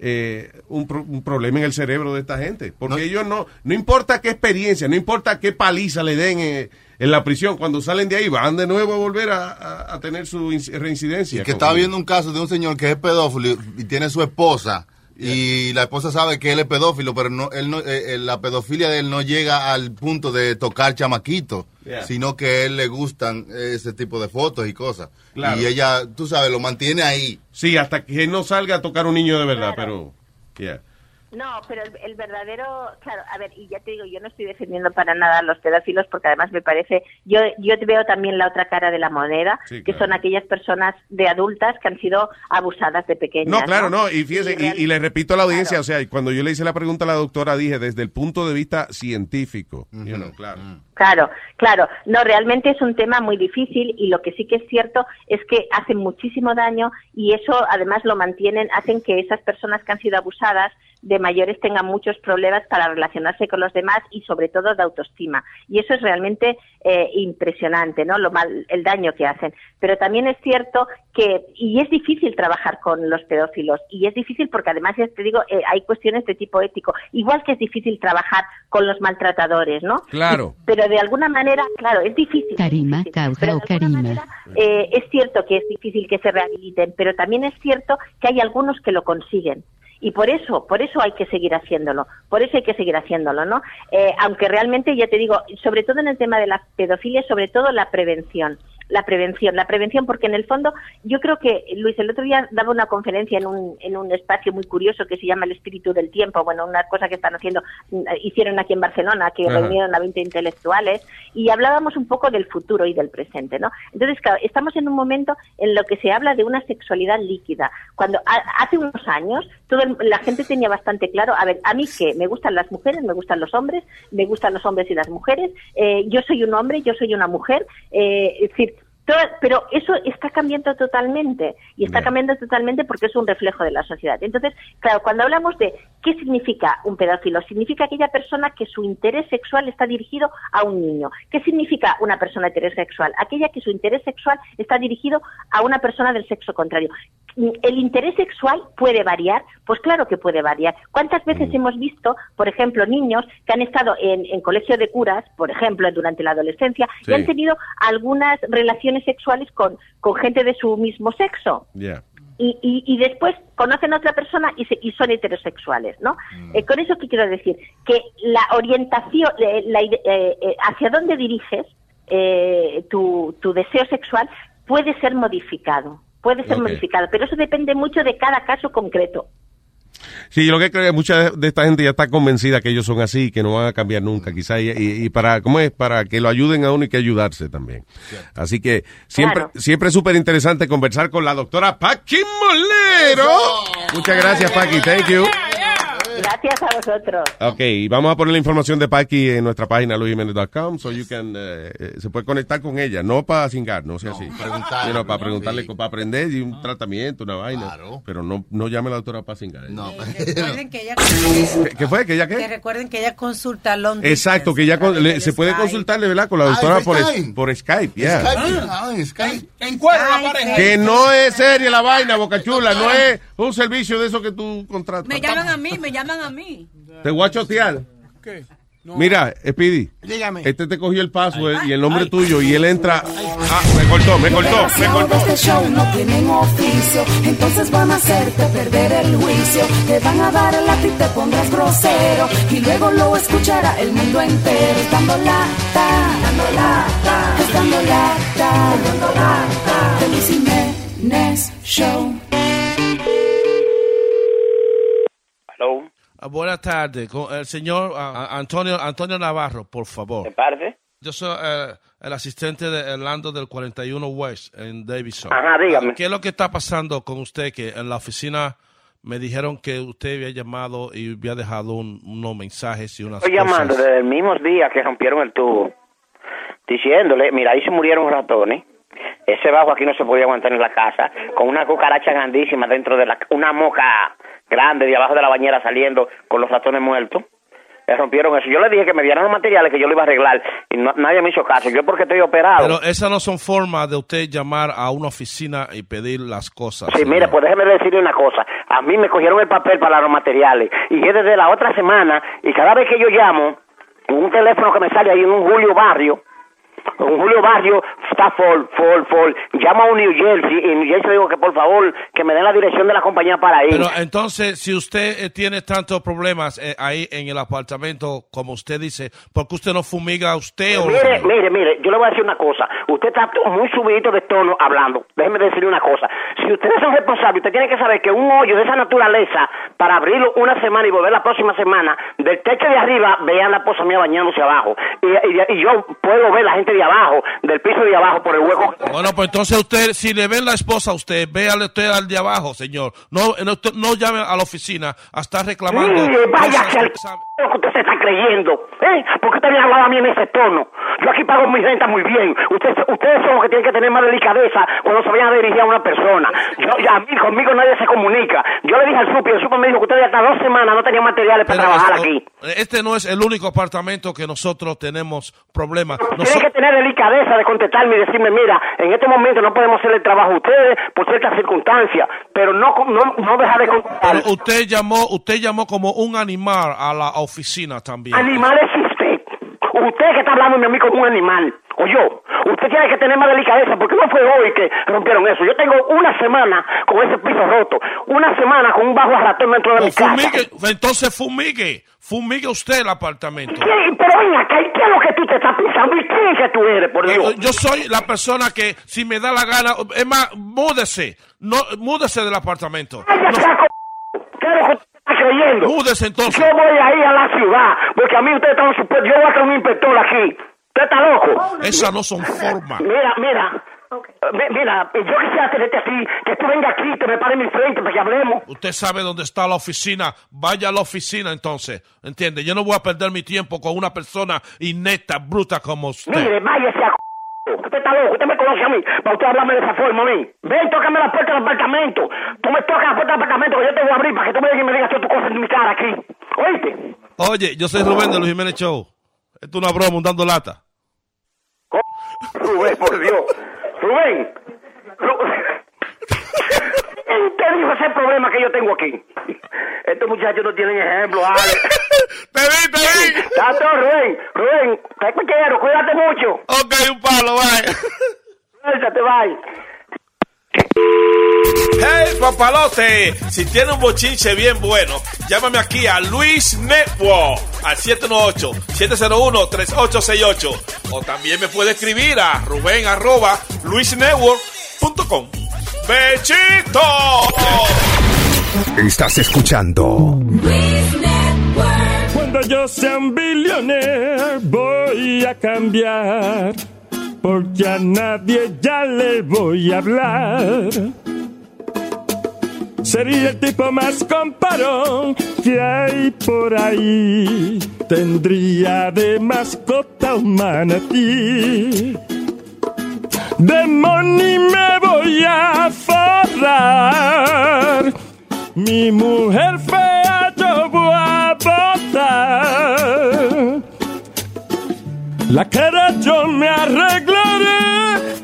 eh, un, pro- un problema en el cerebro de esta gente. Porque ellos no, no importa qué experiencia, no importa qué paliza le den eh, en la prisión, cuando salen de ahí van de nuevo a volver a, a- a tener su inc- reincidencia. Que estaba viendo un caso de un señor que es pedófilo y tiene su esposa. Y la esposa sabe que él es pedófilo, pero no, él no, eh, eh, la pedofilia de él no llega al punto de tocar chamaquito, Yeah. sino que a él le gustan ese tipo de fotos y cosas. Claro. Y ella, tú sabes, lo mantiene ahí. Sí, hasta que no salga a tocar un niño de verdad, pero... yeah. No, pero el, el verdadero, claro, a ver, y ya te digo, yo no estoy defendiendo para nada a los pedófilos porque además me parece, yo yo veo también la otra cara de la moneda, Sí, que son aquellas personas de adultas que han sido abusadas de pequeñas. No, claro, no, y fíjese, y, y le repito a la audiencia, o sea, cuando yo le hice la pregunta a la doctora, dije desde el punto de vista científico, you know, claro. Claro, claro. No, realmente es un tema muy difícil y lo que sí que es cierto es que hacen muchísimo daño y eso además lo mantienen, hacen que esas personas que han sido abusadas de mayores tengan muchos problemas para relacionarse con los demás y sobre todo de autoestima. Y eso es realmente eh, impresionante, ¿no? Lo mal, el daño que hacen. Pero también es cierto que, y es difícil trabajar con los pedófilos, y es difícil porque además, ya te digo, eh, hay cuestiones de tipo ético, igual que es difícil trabajar con los maltratadores, ¿no? Claro. Pero de alguna manera, claro, es difícil. Karima, Cauja o Karima. Eh, es cierto que es difícil que se rehabiliten, pero también es cierto que hay algunos que lo consiguen. Y por eso, por eso hay que seguir haciéndolo, por eso hay que seguir haciéndolo, ¿no? Eh, aunque realmente, ya te digo, sobre todo en el tema de la pedofilia, sobre todo la prevención, la prevención, la prevención, porque en el fondo, yo creo que, Luis, el otro día daba una conferencia en un, en un espacio muy curioso que se llama El Espíritu del Tiempo, bueno, una cosa que están haciendo, hicieron aquí en Barcelona, que Ajá. reunieron a 20 intelectuales, y hablábamos un poco del futuro y del presente, ¿no? Entonces, claro, estamos en un momento en lo que se habla de una sexualidad líquida. Cuando a- hace unos años todo el- la gente tenía bastante claro, a ver, a mí que me gustan las mujeres, me gustan los hombres, me gustan los hombres y las mujeres, eh, yo soy un hombre, yo soy una mujer, eh, es decir, todo- pero eso está cambiando totalmente y está cambiando totalmente porque es un reflejo de la sociedad. Entonces, claro, cuando hablamos de qué significa un pedófilo, significa aquella persona que su interés sexual está dirigido a un niño. ¿Qué significa una persona heterosexual? Aquella que su interés sexual está dirigido a una persona del sexo contrario. ¿El interés sexual puede variar? Pues claro que puede variar. ¿Cuántas veces hemos visto, por ejemplo, niños que han estado en, en colegio de curas, por ejemplo, durante la adolescencia, Sí. y han tenido algunas relaciones sexuales con, con gente de su mismo sexo? Yeah. Y, y, y después conocen a otra persona y, se- y son heterosexuales, ¿no? Eh, con eso qué quiero decir que la orientación, eh, la eh, eh, hacia dónde diriges eh, tu, tu deseo sexual puede ser modificado, puede ser modificado, pero eso depende mucho de cada caso concreto. Sí, yo lo que creo es que mucha de esta gente ya está convencida que ellos son así, que no van a cambiar nunca, quizá, y, para, ¿cómo es? Para que lo ayuden a uno y que ayudarse también. Así que siempre, Claro. siempre es súper interesante conversar con la doctora Paqui Molero. Muchas gracias, Paqui, thank you. Gracias a vosotros. Ok, y vamos a poner la información de Paqui en nuestra página luisjimenez.com so you can, eh, eh, se puede conectar con ella, no para cingar, no sea así. preguntarle, Sino para ¿no? preguntarle, Sí. para aprender y un tratamiento, una vaina. Pero no, no llame a la doctora para cingar. No. <laughs> Recuerden que ella, ¿Qué, qué fue? ¿Que ella que qué? recuerden que ella consulta a Londres. Exacto, que ya con- le- se puede consultarle, ¿verdad? Con la Ah, doctora por, Skype. es- por Skype, ya. Skype, ah, Skype. Encuadra la pareja. Que no es seria la vaina, Boca Chula, no es un servicio de eso que tú contratas. Me llaman a mí, me llaman a mí. Te voy a chotear. ¿Qué? Mira, Speedy. Dígame. Este te cogió el password y el nombre tuyo y él entra. Ah, me cortó, me cortó, me cortó. este show no tienen oficio, entonces van a hacerte perder el juicio. Te van a dar el lápiz, te pondrás grosero y luego lo escuchará el mundo entero. Dando lata, dando lata, es dando lata, dando lata. The Luis Jiménez Show. Buenas tardes, con el señor ah, ah, Antonio Antonio Navarro, por favor. ¿De parte? Yo soy eh, el asistente de Orlando del 41 West en Davidson. Ajá, dígame. Ah, ¿Qué es lo que está pasando con usted? Que en la oficina me dijeron que usted había llamado y había dejado un- unos mensajes y unas Estoy llamando desde el mismo día que rompieron el tubo, diciéndole, mira, ahí se murieron ratones. Ese bajo aquí no se podía aguantar en la casa, con una cucaracha grandísima dentro de la... Una moca grande de abajo de la bañera saliendo con los ratones muertos. Le rompieron eso. Yo le dije que me dieran los materiales que yo lo iba a arreglar y no- nadie me hizo caso. Yo porque estoy operado. Pero esas no son formas de usted llamar a una oficina y pedir las cosas. Sí, mire, pues déjeme decirle una cosa. A mí me cogieron el papel para los materiales y es desde la otra semana y cada vez que yo llamo, un teléfono que me sale ahí en un Julio Barrio, Julio Barrio está full, full, full. Llamo a un New Jersey y New Jersey digo que por favor que me den la dirección de la compañía para ir. Pero entonces, si usted eh, tiene tantos problemas eh, ahí en el apartamento, como usted dice, ¿por qué usted no fumiga a usted? o Mire, mire, mire, yo le voy a decir una cosa. Usted está muy subido de tono hablando. Déjeme decirle una cosa. Si ustedes son responsables, usted tiene que saber que un hoyo de esa naturaleza, para abrirlo una semana y volver la próxima semana, del techo de arriba, vean la esposa mía bañándose abajo. Y, y- y yo puedo ver la gente de abajo, del piso de abajo, por el hueco. Bueno, pues entonces usted, si le ven la esposa a usted, véale usted al de abajo, señor. No, no, no llame a la oficina a estar reclamando. Mire, váyase al lo que usted se está creyendo. ¿Eh? Porque usted hablado a mí en ese tono. Yo aquí pago mi renta muy bien. Ustedes, ustedes son los que tienen que tener más delicadeza cuando se vayan a dirigir a una persona. Yo, ya, a mí, conmigo nadie se comunica. Yo le dije al supi, el supi me dijo que ustedes hasta dos semanas no tenían materiales para Pero trabajar aquí. Este no es el único apartamento que nosotros tenemos problemas. Tienen que tener delicadeza de contestarme y decirme, mira, en este momento no podemos hacer el trabajo a ustedes por ciertas circunstancias, pero no, no, no dejar de contestar. Pero usted llamó, usted llamó como un animal a la oficina también. Animal es usted. Que está hablando de mí como un animal. O yo. Usted tiene que tener más delicadeza porque no fue hoy que rompieron eso. Yo tengo una semana con ese piso roto. Una semana con un bajo a ratón dentro de mi casa. entonces fumigue, fumigue usted el apartamento. ¿Qué? Pero ven acá, ¿y qué es lo que tú te estás pensando? ¿Y quién es que tú eres, por Dios? Yo, yo soy la persona que, si me da la gana, es más, múdese, no, múdese del apartamento. ¿Qué es lo que tú estás creyendo? Múdese entonces. Yo voy a ir a la ciudad porque a mí ustedes están supuestos. Yo voy a ser un inspector aquí. ¿Usted está loco? Esas no son formas. Mira, mira. Mi- Mira, yo quisiera tenerte así, que tú vengas aquí, te me pares en mi frente para que hablemos. Usted sabe dónde está la oficina, vaya a la oficina entonces, ¿entiende? Yo no voy a perder mi tiempo con una persona inepta, bruta como usted. Mire, váyase a c***. Usted está loco, usted me conoce a mí, para usted hablarme de esa forma a mí. Ven, tócame la puerta del apartamento. Tú me tocas la puerta del apartamento que yo te voy a abrir para que tú me digas y me digas todas tus cosas en mi cara aquí. ¿Oíste? Oye, yo soy Rubén de Luis Jiménez Show. Esto es una broma, un dando lata. Rubén, por Dios. Rubén. Ru- <laughs> ¿Quién te dijo ese problema que yo tengo aquí? Estos muchachos no tienen ejemplo, Ale. te vi, te vi. Rubén. Rubén, te quiero, cuídate mucho. Ok, un palo, bye. Suéltate, bye. <laughs> Hey, papalote, si tiene un bochinche bien bueno, llámame aquí a Luis Network al 718-701-3868. O también me puede escribir a Rubén arroba luisnetwork.com. ¡Bechito! Estás escuchando Cuando yo sea un billionaire voy a cambiar, porque a nadie ya le voy a hablar. Sería el tipo más comparón que hay por ahí. Tendría de mascota un manatí. De money me voy a forrar. Mi mujer fea yo voy a botar. La cara yo me arreglaré.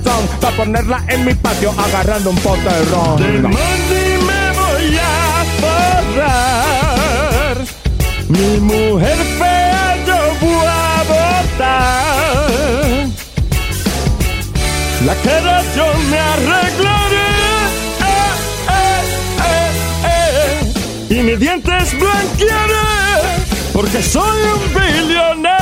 razón para ponerla en mi patio agarrando un pote de ron. De money me voy a forrar. Mi mujer fea yo voy a botar. La cara yo me arreglaré. Eh, eh, eh, eh. Y mis dientes blanquearé. Porque soy un billonero.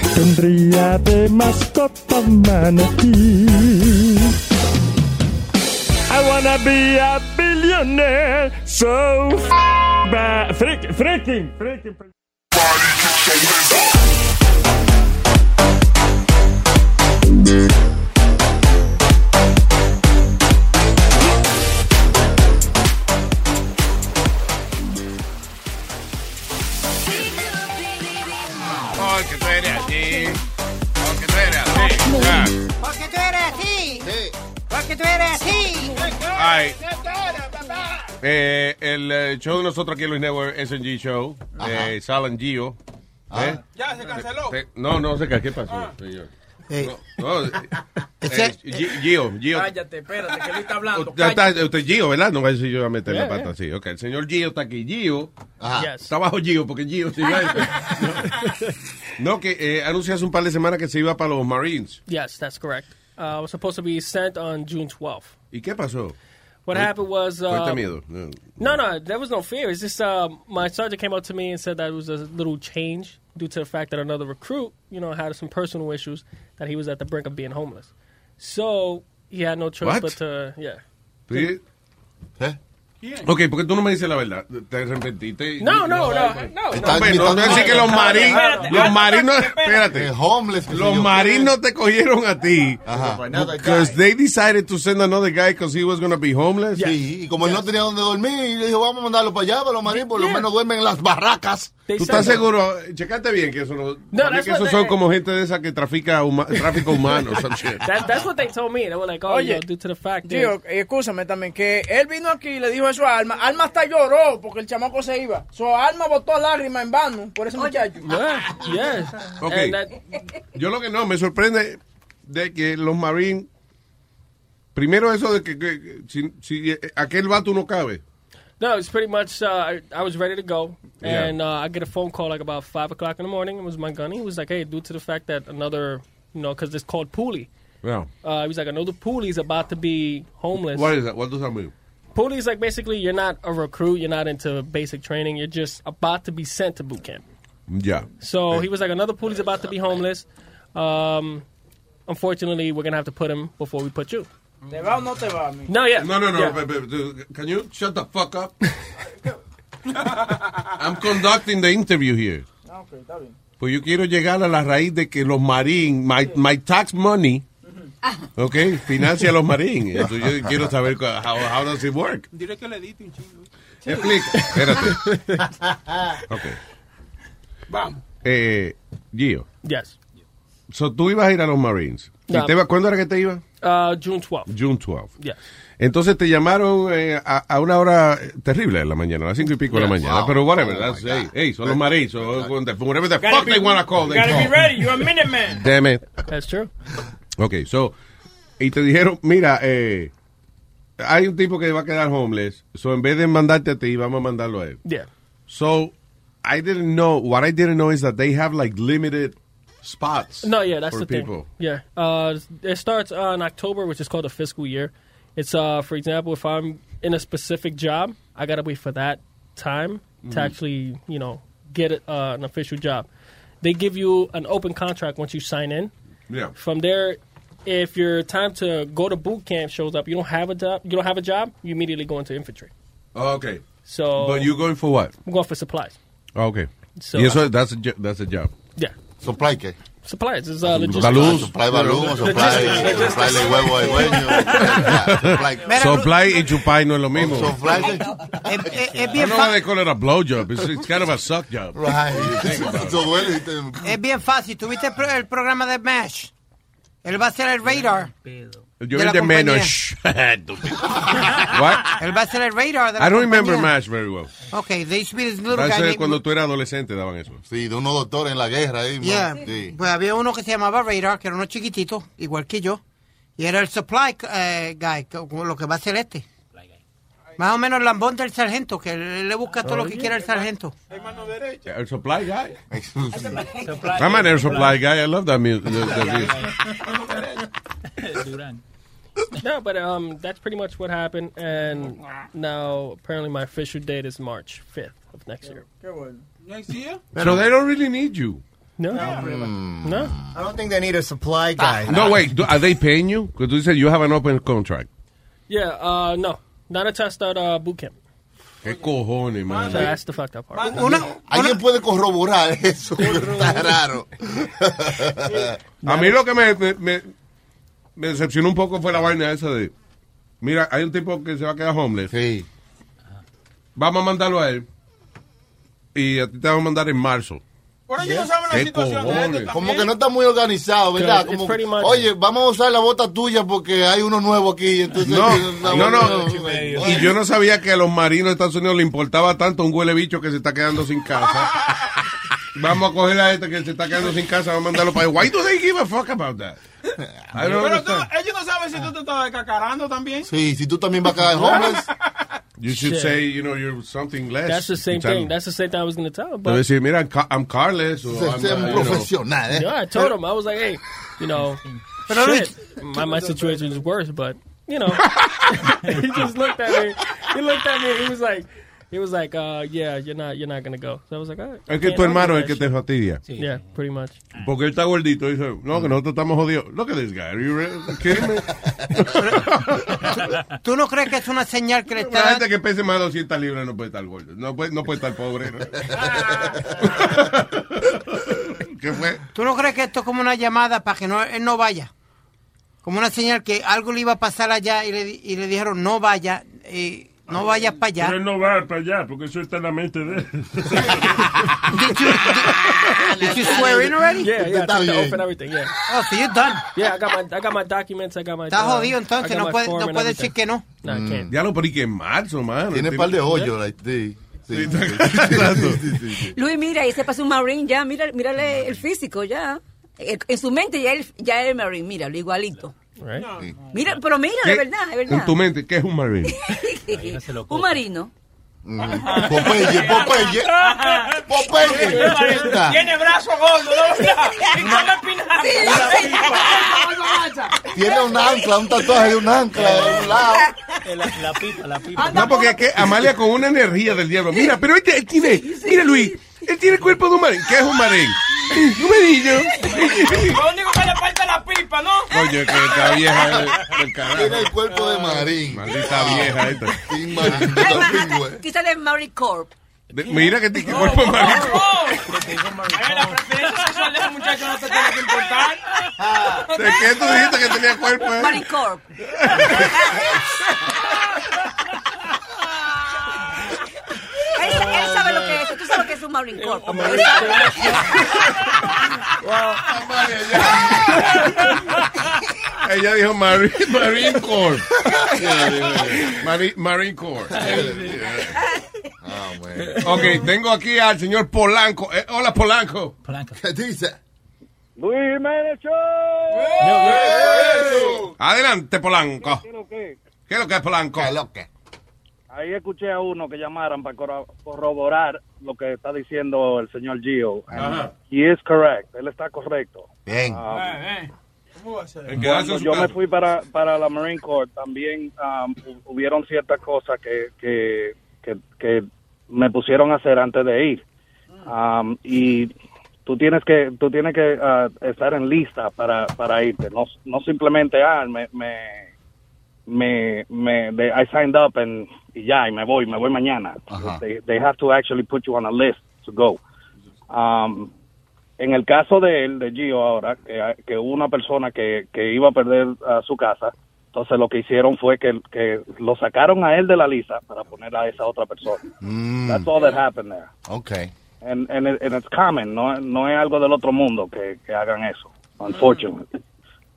Tendría de mascota manatí. I wanna be a billionaire, so f bad. Freaking, freaking, freaking. Porque tú eres así. Ay. Eh, el eh, show de nosotros aquí en Luis Network, SNG Show, Ajá. eh, Sal and Gio. ¿eh? Ya se canceló. Eh, No, no sé qué, ¿qué pasó, señor? No, no, eh, <laughs> Gi- Gio, Gio. Cállate, espérate, que él está hablando. Ya está, usted Gio, ¿verdad? No va a decir yo voy a meter Yeah, la pata yeah. así. Ok, el señor Gio está aquí. Gio Yes. está bajo Gio porque Gio se iba. <laughs> no, que eh, anuncia hace un par de semanas que se iba para los Marines. Yes, that's correct. Uh, I was supposed to be sent on June 12th. ¿Y qué pasó? What happened was. Uh, miedo. No. No, no, there was no fear. It's just uh, my sergeant came up to me and said that it was a little change due to the fact that another recruit, you know, had some personal issues that he was at the brink of being homeless. So he had no choice What? but to, yeah. Ok, porque tú no me dices la verdad. Te arrepentiste. No, no, no, no. No, hombre, no, no decir que los marinos, los marinos, espérate, homeless, los marinos te cogieron a ti, because they decided to send another guy because he was going to be homeless. Sí, y como él no tenía donde dormir, le dijo, vamos a mandarlo para allá, para los marines, por lo menos duermen en las barracas. ¿Tú estás seguro? Checate bien que eso no, that's que esos son como gente de esa que trafica huma- tráfico humano, <laughs> some shit. That, that's what they told me. They were like, oh, Oye, you know, due to the fact. Tío, eh, escúchame también, que él vino aquí y le dijo eso a Alma. Alma hasta lloró porque el chamaco se iba. So, Alma botó lágrimas en vano por ese muchacho. Yeah, yes. Ok. And that, Yo lo que no, me sorprende de que los Marines, primero eso de que, que- que si, si aquel vato no cabe. No, it's pretty much. Uh, I, I was ready to go, Yeah. and uh, I get a phone call like about five o'clock in the morning. It was my gunny. He was like, "Hey, due to the fact that another, you know, because it's called Pooley. Yeah. Uh, he was like, another Pooley's about to be homeless. What is that? What does that mean? Pooley is like basically you're not a recruit. You're not into basic training. You're just about to be sent to boot camp. Ya. So he was like, another poolie's about to be homeless. Um, unfortunately, we're gonna have to put him before we put you. ¿Te va o no te va? amigo? No, yeah. No, no, no. Yeah. but- but- but- Can you shut the fuck up? I'm conducting the interview here. Ah, ok, está bien. Pues yo quiero llegar a la raíz de que los marines, my, my tax money, <laughs> ok, financia a los marines. Yo quiero saber how, how does it work. Dile que le edite un chingo. Explica. Espérate. <laughs> Ok. Vamos. Eh, Gio. Yes. So tú ibas a ir a los Marines. ¿Y No. te iba- ¿Cuándo era que te iba? Uh, June 12th. June 12. Yeah. Entonces te llamaron eh, a, a una hora terrible de la mañana, a las cinco y pico de la Yes. mañana. Wow. Pero whatever, Oh, that's, hey, hey, son los Marines. So, whatever the fuck be- they wanna call, they Gotta be call. ready. You're a minute man. Damn it. That's true. Ok, so, y te dijeron, mira, eh, hay un tipo que va a quedar homeless, so en vez de mandarte a ti, vamos a mandarlo a él. Yeah. So, I didn't know, what I didn't know is that they have like limited spots No, yeah, that's for the people. thing. Yeah, uh, it starts on October, which is called a fiscal year. It's uh, for example, if I'm in a specific job, I gotta wait for that time to Mhm. actually, you know, get it, uh, an official job. They give you an open contract once you sign in. Yeah. From there, if your time to go to boot camp shows up, you don't have a job. You don't have a job. You immediately go into infantry. Oh, okay. So, But you're going for what? I'm going for supplies. Oh, Okay. So- y eso, that's a, jo- that's a job. Yeah. ¿Supply qué? Supplies. It's uh, logistics. Balloons. Supply balloon, o supply, Logistics. supply de huevo al dueño. <laughs> Supply- Supply y chupar no es lo mismo. Supply Es, es- es I bien don't know why fácil. they call it a blowjob. It's, it's kind of a suck job. Right. Think about it. Eso duele y te- Es bien fácil. ¿Tuviste el, pro- el programa de MASH? Él va a ser el radar. Yo de de compañía. menos. <laughs> What? Él va a ser el radar de la I don't remember compañía. MASH very well. Okay, they used to be this little guy named- cuando tú eras adolescente daban eso. Sí, de unos doctores en la guerra ahí. Yeah. Sí. Pues había uno que se llamaba Radar, que era uno chiquitito, igual que yo. Y era el supply eh, guy, lo que va a ser este. Más o menos lambón del sargento, que le busca todo lo que quiera el sargento. El supply guy. I'm an air supply guy. I love that music. no, but um, that's pretty much what happened. And now, apparently, my official date is March 5th of next year. Qué bueno. Next year? So they don't really need you. No. No. I don't think they need a supply guy. No, wait. do- Are they paying you? Because you said you have an open contract. Yeah, uh, no. Not until I start uh, boot camp. ¿Qué cojones, man? So that's the fucked up part. ¿Alguien puede corroborar eso? <laughs> Está raro. <laughs> A mí lo que me, me, me- me decepcionó un poco fue la vaina esa de... Mira, hay un tipo que se va a quedar homeless. Sí. Vamos a mandarlo a él. Y a ti te vamos a mandar en marzo. Por ellos no saben la ¿Qué situación de Como que no está muy organizado, ¿verdad? Como, oye, vamos a usar la bota tuya porque hay uno nuevo aquí. Entonces, No, no, no. Y yo no sabía que a los marinos de Estados Unidos le importaba tanto un huele bicho que se está quedando sin casa. <laughs> Vamos a coger a este que se está quedando sin casa, vamos a mandarlo para allá. Why do they give a fuck about that? I don't Pero tú- ellos no saben si tú te estás descacarando también. Sí, si tú también vas a quedar homeless. <laughs> You should Shit. say, you know, you're something less. That's the same thing. That's the same thing I was going to tell him. Te But decir, mira, I'm Ca- I'm Carles. o Se- I'm, sea uh, un you know. profesional, ¿eh? yeah, I told him. I was like, hey, you know, Pero shit, my, my situation is worse, but, you know. <laughs> <laughs> he just looked at me. He looked at me. He was like, he was like, uh, yeah, you're not, you're not going to go. So I was like, all right. Es que tu hermano es el que te fastidia. shit. Yeah, pretty much. Porque él está gordito y dice, no, que nosotros estamos jodidos. Look at this guy. Are you kidding me? <laughs> ¿Tú no crees que es una señal que le La está gente que pese más de 200 libras no puede estar gordo. No puede, no puede estar pobre. ¿no? <laughs> ¿Qué fue? ¿Tú no crees que esto es como una llamada para que no, él no vaya? Como una señal que algo le iba a pasar allá y le, y le dijeron no vaya, eh, no vayas para allá. Pero él no va para allá, porque eso está en la mente de él. <laughs> Did you, did, did you swear in already? Yeah, yeah, Está bien. and everything, yeah. Oh, so you're done. Yeah, I got my, I got my documents, I got my... Está uh, jodido entonces, no puede, no puede decir que no. No, I can't. Ya lo pero que en marzo, mano. Tiene un par de hoyos. like, sí. <laughs> Sí. Sí, sí, sí. Luis, mira, y se pasó un Marine ya, mira, mírale el físico ya. Eh, En su mente ya él, ya es Marine, míralo, igualito. Right? Mira, pero mira, de verdad, de verdad. En tu mente, ¿qué es un marine? <laughs> un marino. Popeye, Popeye. Popeye. Tiene brazo gordo, Tiene un ancla, un tatuaje de un ancla en un lado. La, la pipa, la pipa. No, porque es que Amalia con una energía del diablo. Mira, pero este tiene. Mira, Luis. Él tiene el cuerpo de un marín. ¿Qué es un marín? Un marillo. Lo único que le falta es la pipa, ¿no? Oye, que esta vieja es del carajo. Tiene el cuerpo de marín. Maldita vieja esta. Sin marín, la pingüe. Quizá de Mary Corp. De- Mira que tiene cuerpo de marín. Ay, la preferencia sexual de ese muchacho no te tiene que importar. ¿De qué tú dijiste que tenía cuerpo? eh? Mary <laughs> Corp. Él, él sabe lo que es. Tú sabes lo que es un Marine Corp. <laughs> Ella dijo Marine, Marine Corps. Marine, Marine Corps. Ah, Ok, tengo aquí al señor Polanco. Eh, hola, Polanco. ¿Qué dice? Luis Show. Adelante, Polanco. ¿Qué es lo que? ¿Qué es lo que es Polanco? Ahí escuché a uno que llamaran para corro- corroborar lo que está diciendo el señor Gio. Ajá. He is correct. Él está correcto. Bien. Um, ¿Cómo va a ser? Cuando yo me fui para, para la Marine Corps, también um, hu- hubieron ciertas cosas que, que, que, que me pusieron a hacer antes de ir. Um, y tú tienes que tú tienes que uh, estar en lista para, para irte. No, no simplemente, ah, me, me, me, me they- I signed up and, y ya, y me voy, me voy mañana. They, they have to actually put you on a list to go. Um, en el caso de él, de Gio ahora, que, que hubo una persona que, que iba a perder ah, su casa, entonces lo que hicieron fue que, que lo sacaron a él de la lista para poner a esa otra persona. Mm, That's all that happened there. okay. And, and, it- and it's common, no, no es algo del otro mundo que, que hagan eso, unfortunately.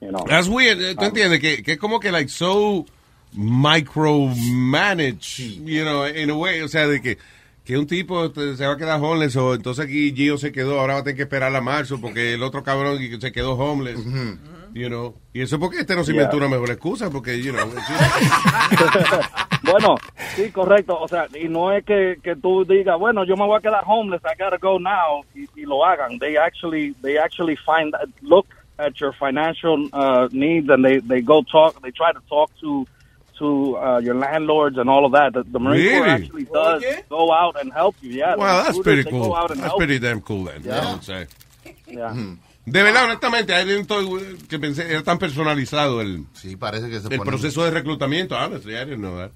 You know. That's weird. eh, ¿Tú entiendes? Que, que es como que, like, so micromanage, you know, in a way. O sea, de que, que un tipo se va a quedar homeless o entonces aquí Gio se quedó, ahora va a tener que esperar a marzo porque el otro cabrón se quedó homeless. You know. Y eso porque este no se inventó Yeah. una mejor excusa porque, you know. <laughs> bueno, sí, correcto. O sea, y no es que, que tú digas, bueno, yo me voy a quedar homeless, I gotta go now, y, y lo hagan. They actually, they actually find, look at your financial uh, needs and they, they go talk, they try to talk to to uh, your landlords and all of that. The, the Marine Corps actually does go out and help you. Yeah, the Well, that's pretty they go cool. out and That's help pretty damn cool then. Yeah. I would say. Yeah. De verdad, honestamente, ahí dentro que pensé, era tan personalizado el, Sí, parece que se el pone- proceso de reclutamiento. Honestly, I didn't know that.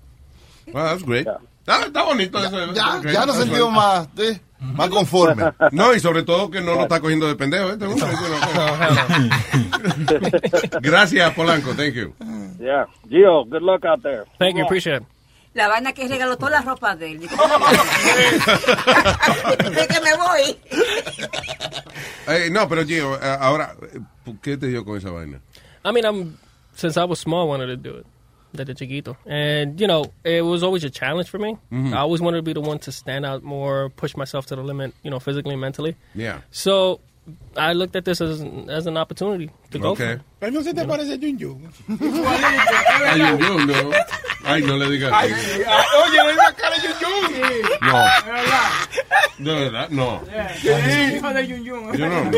Well, that's great. Está, está bonito eso. Ya, Okay, ya nos sentimos más, eh, más conformes. No, y sobre todo que no lo está cogiendo de pendejo. este. <laughs> Gracias, Polanco. Thank you. Yeah. Gio, good luck out there. Thank you, appreciate it. La vaina que regaló todas las ropas de él. De <laughs> <laughs> que me voy. No, pero Gio, eh, ahora, ¿qué te dio con esa vaina? I mean, I'm since I was small, I wanted to do it. Desde chiquito, and you know, it was always a challenge for me. Mhm. I always wanted to be the one to stand out more, push myself to the limit, you know, physically and mentally. Yeah. So I looked at this as as an opportunity to go. Okay. For it. Pero no se te parece a Jun Jun. <laughs> Yo, yo, no. Ay, no le digas. Ay, ay, oye, le la cara a Jun Jun. No. De verdad, no. Yeah. Hijo de Yun Yun. Yo no.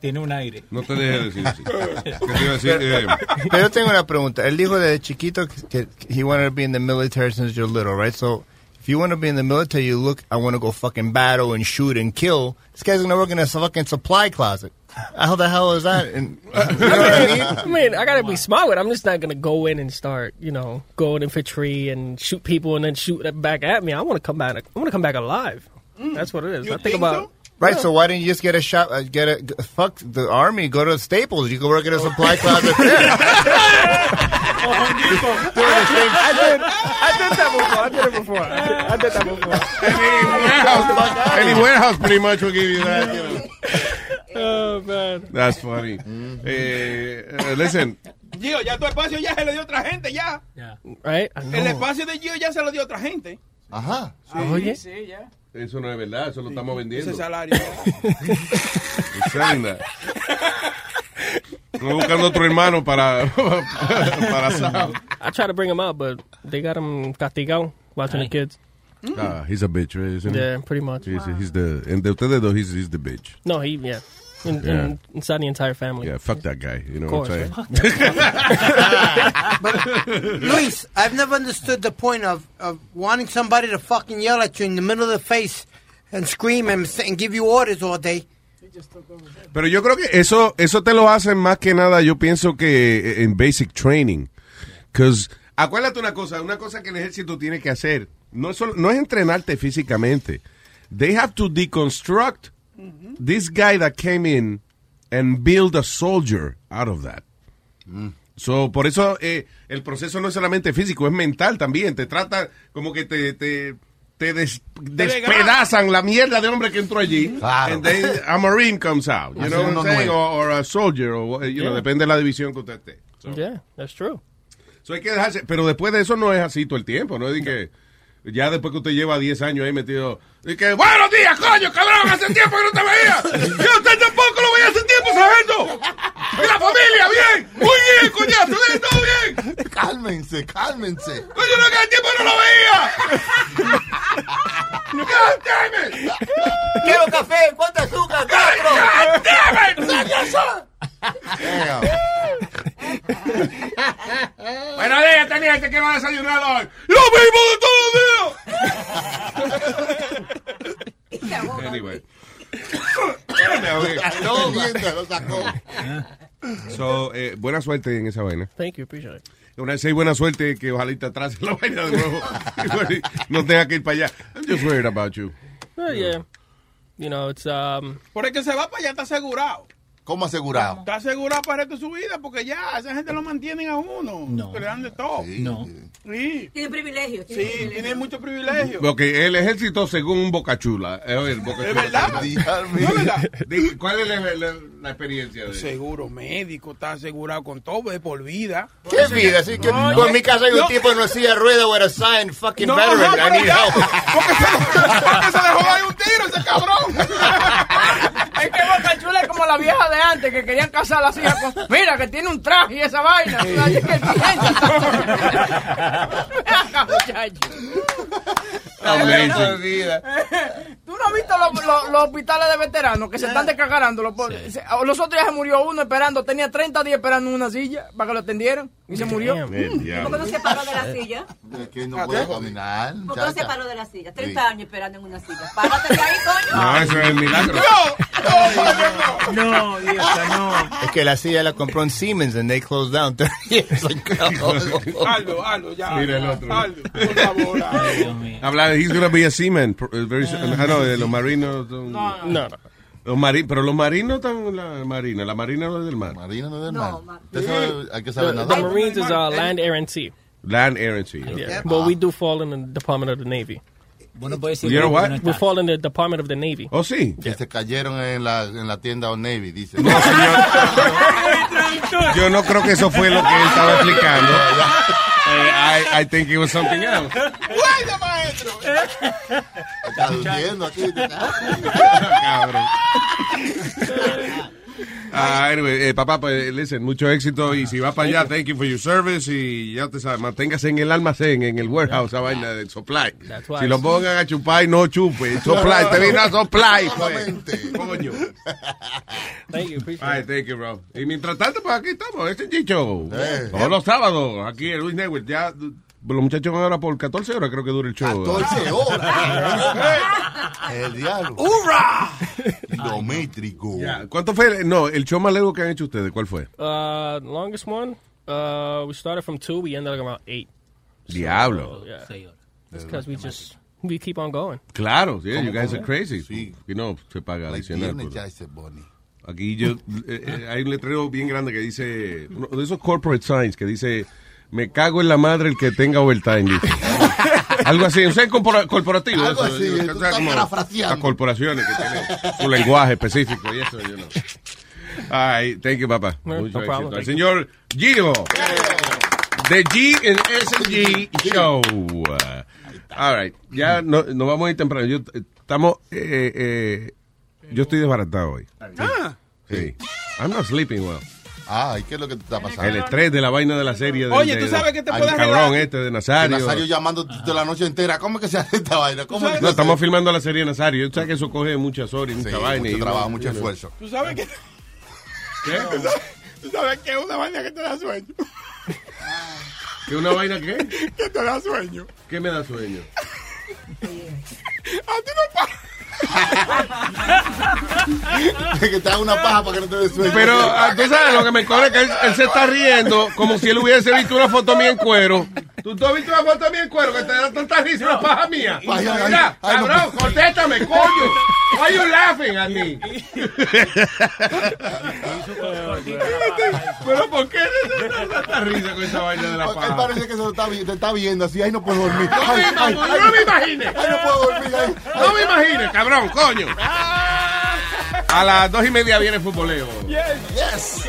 Tiene un aire. No te dejes decir así. <laughs> ¿Qué te iba a decir? Eh, Pero tengo una pregunta. Él dijo de chiquito que he wanted to be in the military since you're little, right? So if you want to be in the military, you look, I want to go fucking battle and shoot and kill. This guy's gonna work in a fucking supply closet. How the hell is that? And, <laughs> you know what I mean? I mean, I gotta be smart with. it. I'm just not gonna go in and start, you know, going infantry and shoot people and then shoot that back at me. I want to come back. I want to come back alive. Mm. That's what it is. I think about. Right, so why didn't you just get a shot, uh, get a fuck the army, go to Staples, you can work in a supply closet there. <laughs> I did, I did that before. I did it before. I did, that before. Any warehouse <laughs> pretty much will give you that. You know. <laughs> Oh man, That's funny. Eh, eh, listen, Gio, ya tu espacio ya se lo dio otra gente, ya. right? I El know. espacio de Gio ya se lo dio otra gente. Ajá. Sí, Oye. sí, ya. Eso no es verdad, eso lo estamos vendiendo. Ese salario. That. Estoy buscando otro hermano para, <laughs> para Sal. I try to bring him out, but they got him castigado watching the kids. Ah, he's a bitch, right? Isn't he? Yeah, pretty much. He's, he's the, and de ustedes dos, he's, he's the bitch. No, he yeah, in, Yeah. in, inside the entire family. Yeah, fuck that guy. You know Of what I'm course, saying? <laughs> Luis, I've never understood the point of, of wanting somebody to fucking yell at you in the middle of the face and scream and, s- and give you orders all day. Pero yo creo que eso, eso te lo hacen más que nada, yo pienso que en basic training. Because, acuérdate una cosa, una cosa que el ejército tiene que hacer, no es, solo- no es entrenarte físicamente. They have to deconstruct this guy that came in and build a soldier out of that. So, por eso eh, el proceso no es solamente físico, es mental también. Te trata como que te, te, te des- despedazan la mierda de hombre que entró allí. Claro. And then a Marine comes out. You know what I'm saying? Or, or a soldier, or, you know, Yeah. depende de la división que usted esté. So, Yeah, that's true. so hay que dejarse, pero después de eso no es así todo el tiempo, ¿no? Es de que ya después que usted lleva 10 años ahí metido, y que, buenos días, coño, cabrón, hace tiempo que no te veía. <laughs> Yo usted tampoco lo veía hace tiempo, sargento. Y la familia, bien, muy bien, coñazo, bien, todo bien. Cálmense, cálmense. Coño, no, que hace tiempo no lo veía. God damn it. Quiero café, ¿cuánto azúcar? God damn Buenos días, teniente, ¿qué va a desayunar hoy? ¡Lo mismo de todos los días! anyway. Mientras lo sacó. <laughs> So, eh, buena suerte en esa vaina. Thank you, appreciate it. Una vez hay buena suerte que ojalá te atrase la vaina de nuevo. <laughs> <laughs> No tenga que ir para allá. I'm just worried about you. Oh, yeah. You know, it's, um... Por el que se va para allá está asegurado. ¿Cómo asegurado? Está asegurado para el resto de su vida porque ya esa gente lo mantienen a uno. No. Le dan de todo. No. Sí. Tiene privilegio. Sí, tiene mucho privilegio. Porque el ejército, según un Bocachula. Eh, oye, el Boca Es Chula. verdad. Dios ¿No mío. es ¿Cuál es la, la- la experiencia de Seguro médico, está asegurado con todo de por vida. ¿Qué vida? Así que mi casa hay un no. tipo en una silla de rueda with a sign, fucking No, veteran, no, I pero need ya. help. Porque se, porque se dejó dar un tiro ese cabrón. <laughs> Es que Boca Chula es como la vieja de antes que querían casar a las hijas con. Mira, que tiene un traje y esa vaina. Así que piensa. Muchacho. Amazing. vida. ¿Tú no has visto los, los- los hospitales de veteranos que se están descagarando? Los, otros días se murió uno esperando, tenía 30 días esperando en una silla para que lo atendieran y se murió. El ¿Por qué no se paró de la silla? Es que no puede caminar. ¿Por qué no se paró de la silla? 30 Sí. años esperando en una silla. Párate de ahí, coño. No, eso es el milagro. No, vieja, no. Es que la silla la compró en Siemens and they closed down 30 years ago. Aldo, Aldo, ya. Mira el otro. Aldo, por favor. Aldo. Ay, Dios mío. Habla de he's gonna be a seaman. eh, very soon. Ah, no, de los marinos. No, no. Los mari pero los marinos están en la marina. La marina no es del mar. Marina no es del No, mar. ma- Usted sabe, hay que saber The, the. Marines is uh, land, air, and sea. Land, air, and sea. okay. Yeah. But we do fall in the Department of the Navy. Bueno, puede decir You know que what? We fall in the Department of the Navy. Oh, sí. Que se cayeron en la, en la tienda Old Navy, dice. No, señor. Yo no creo que eso fue lo que él estaba explicando. <laughs> Eh, I, I think it was something else. ¡Guarda, maestro! Está durmiendo aquí. <laughs> Cabrón. Ah, anyway, eh, papá, pues, listen, mucho éxito y si va para allá, thank you for your service y ya te sabes, manténgase en el almacén, en el warehouse, esa vaina de supply. Si lo pongan a chupar y no chupe, <laughs> supply, te vino a supply, pues. Coño. <laughs> Thank you, appreciate Ay, it. thank you, bro. Y mientras tanto, pues aquí estamos, este chicho. Eh. Todos los sábados, aquí en Luis Network, ya los muchachos van ahora por 14 horas, creo que dura el show. 14 horas. <laughs> El diablo. ¡Hurra! Kilométrico. Ya, ¿Cuánto fue? el- No, el show más largo que han hecho ustedes, ¿cuál fue? Uh, longest one, uh, we started from two, we ended up about eight. Diablo. So, yeah. It's because we just, we keep on going. Claro, yeah, you ¿Cómo, guys are crazy. Sí. Y no, se paga Like adicional. Bonnie. Aquí yo, eh, eh, hay un letrero bien grande que dice, uno de esos corporate signs que dice, me cago en la madre el que tenga overtime. <laughs> Algo así, o sea, corpora- corporativo. Algo eso, así, o sea, tú estás como. Las corporaciones que tienen su lenguaje específico y eso, yo no. Ay, thank you, papá. No, Mucho no problem, éxito. El señor Gio, de G en S&G Show. All right, ya no, nos vamos a ir temprano. Yo, eh, estamos, eh, eh, yo estoy desbaratado hoy. Ah, Sí. I'm not sleeping well. Ah, ¿y qué es lo que te está pasando? El estrés de la vaina de la serie. de- Oye, de- tú sabes que te al puedes cabrón este de Nazario. Nazario llamando toda la noche entera. ¿Cómo es que se hace esta vaina? ¿Cómo es que No, estamos hace? filmando la serie de Nazario. Yo sé que eso coge muchas horas y Sí, mucha vaina. mucho y trabajo, mucho esfuerzo. tú sabes que... ¿Qué? <laughs> Tú sabes que es una vaina que te da sueño. ¿Que una vaina qué? <laughs> Que te da sueño. ¿Qué me da sueño? <laughs> A ti no pasa. Que te haga una paja para que no te des. Pero ah, tú sabes lo que me corre que él, él se está riendo como si él hubiese visto una foto mía en cuero. ¿Tú, has visto una foto mía en cuero que te da tanta risa una paja mía? Mira, cabrón, contéstame, coño. Why you laughing at me? <laughs> Pero ¿por qué te da tanta risa con esa vaina de la Porque él paja? parece que se lo está, te está viendo así, ay, no puedo dormir. No Ay, me, ay, imagino, ay. no me imagines. Ay, no puedo dormir. ay, ay. No me imagines, cabrón, coño. A las dos y media viene el futboleo. Yes.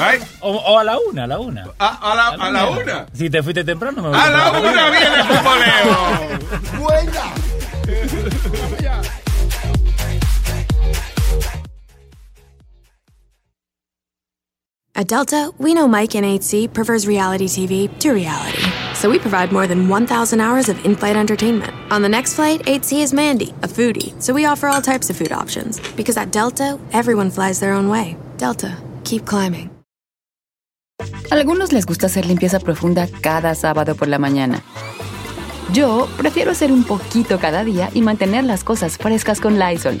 Right? O, o a la una, a la una. A, a la, a la una. Si te fuiste temprano, me voy A la temprano. una viene el futboleo. Buena. At Delta, we know Mike in 8C prefers reality TV to reality. So we provide more than 1,000 hours of in flight entertainment. On the next flight, 8C is Mandy, a foodie. So we offer all types of food options. Because at Delta, everyone flies their own way. Delta, keep climbing. Algunos les gusta hacer limpieza profunda cada sábado por la mañana. Yo prefiero hacer un poquito cada día y mantener las cosas frescas con Lysol.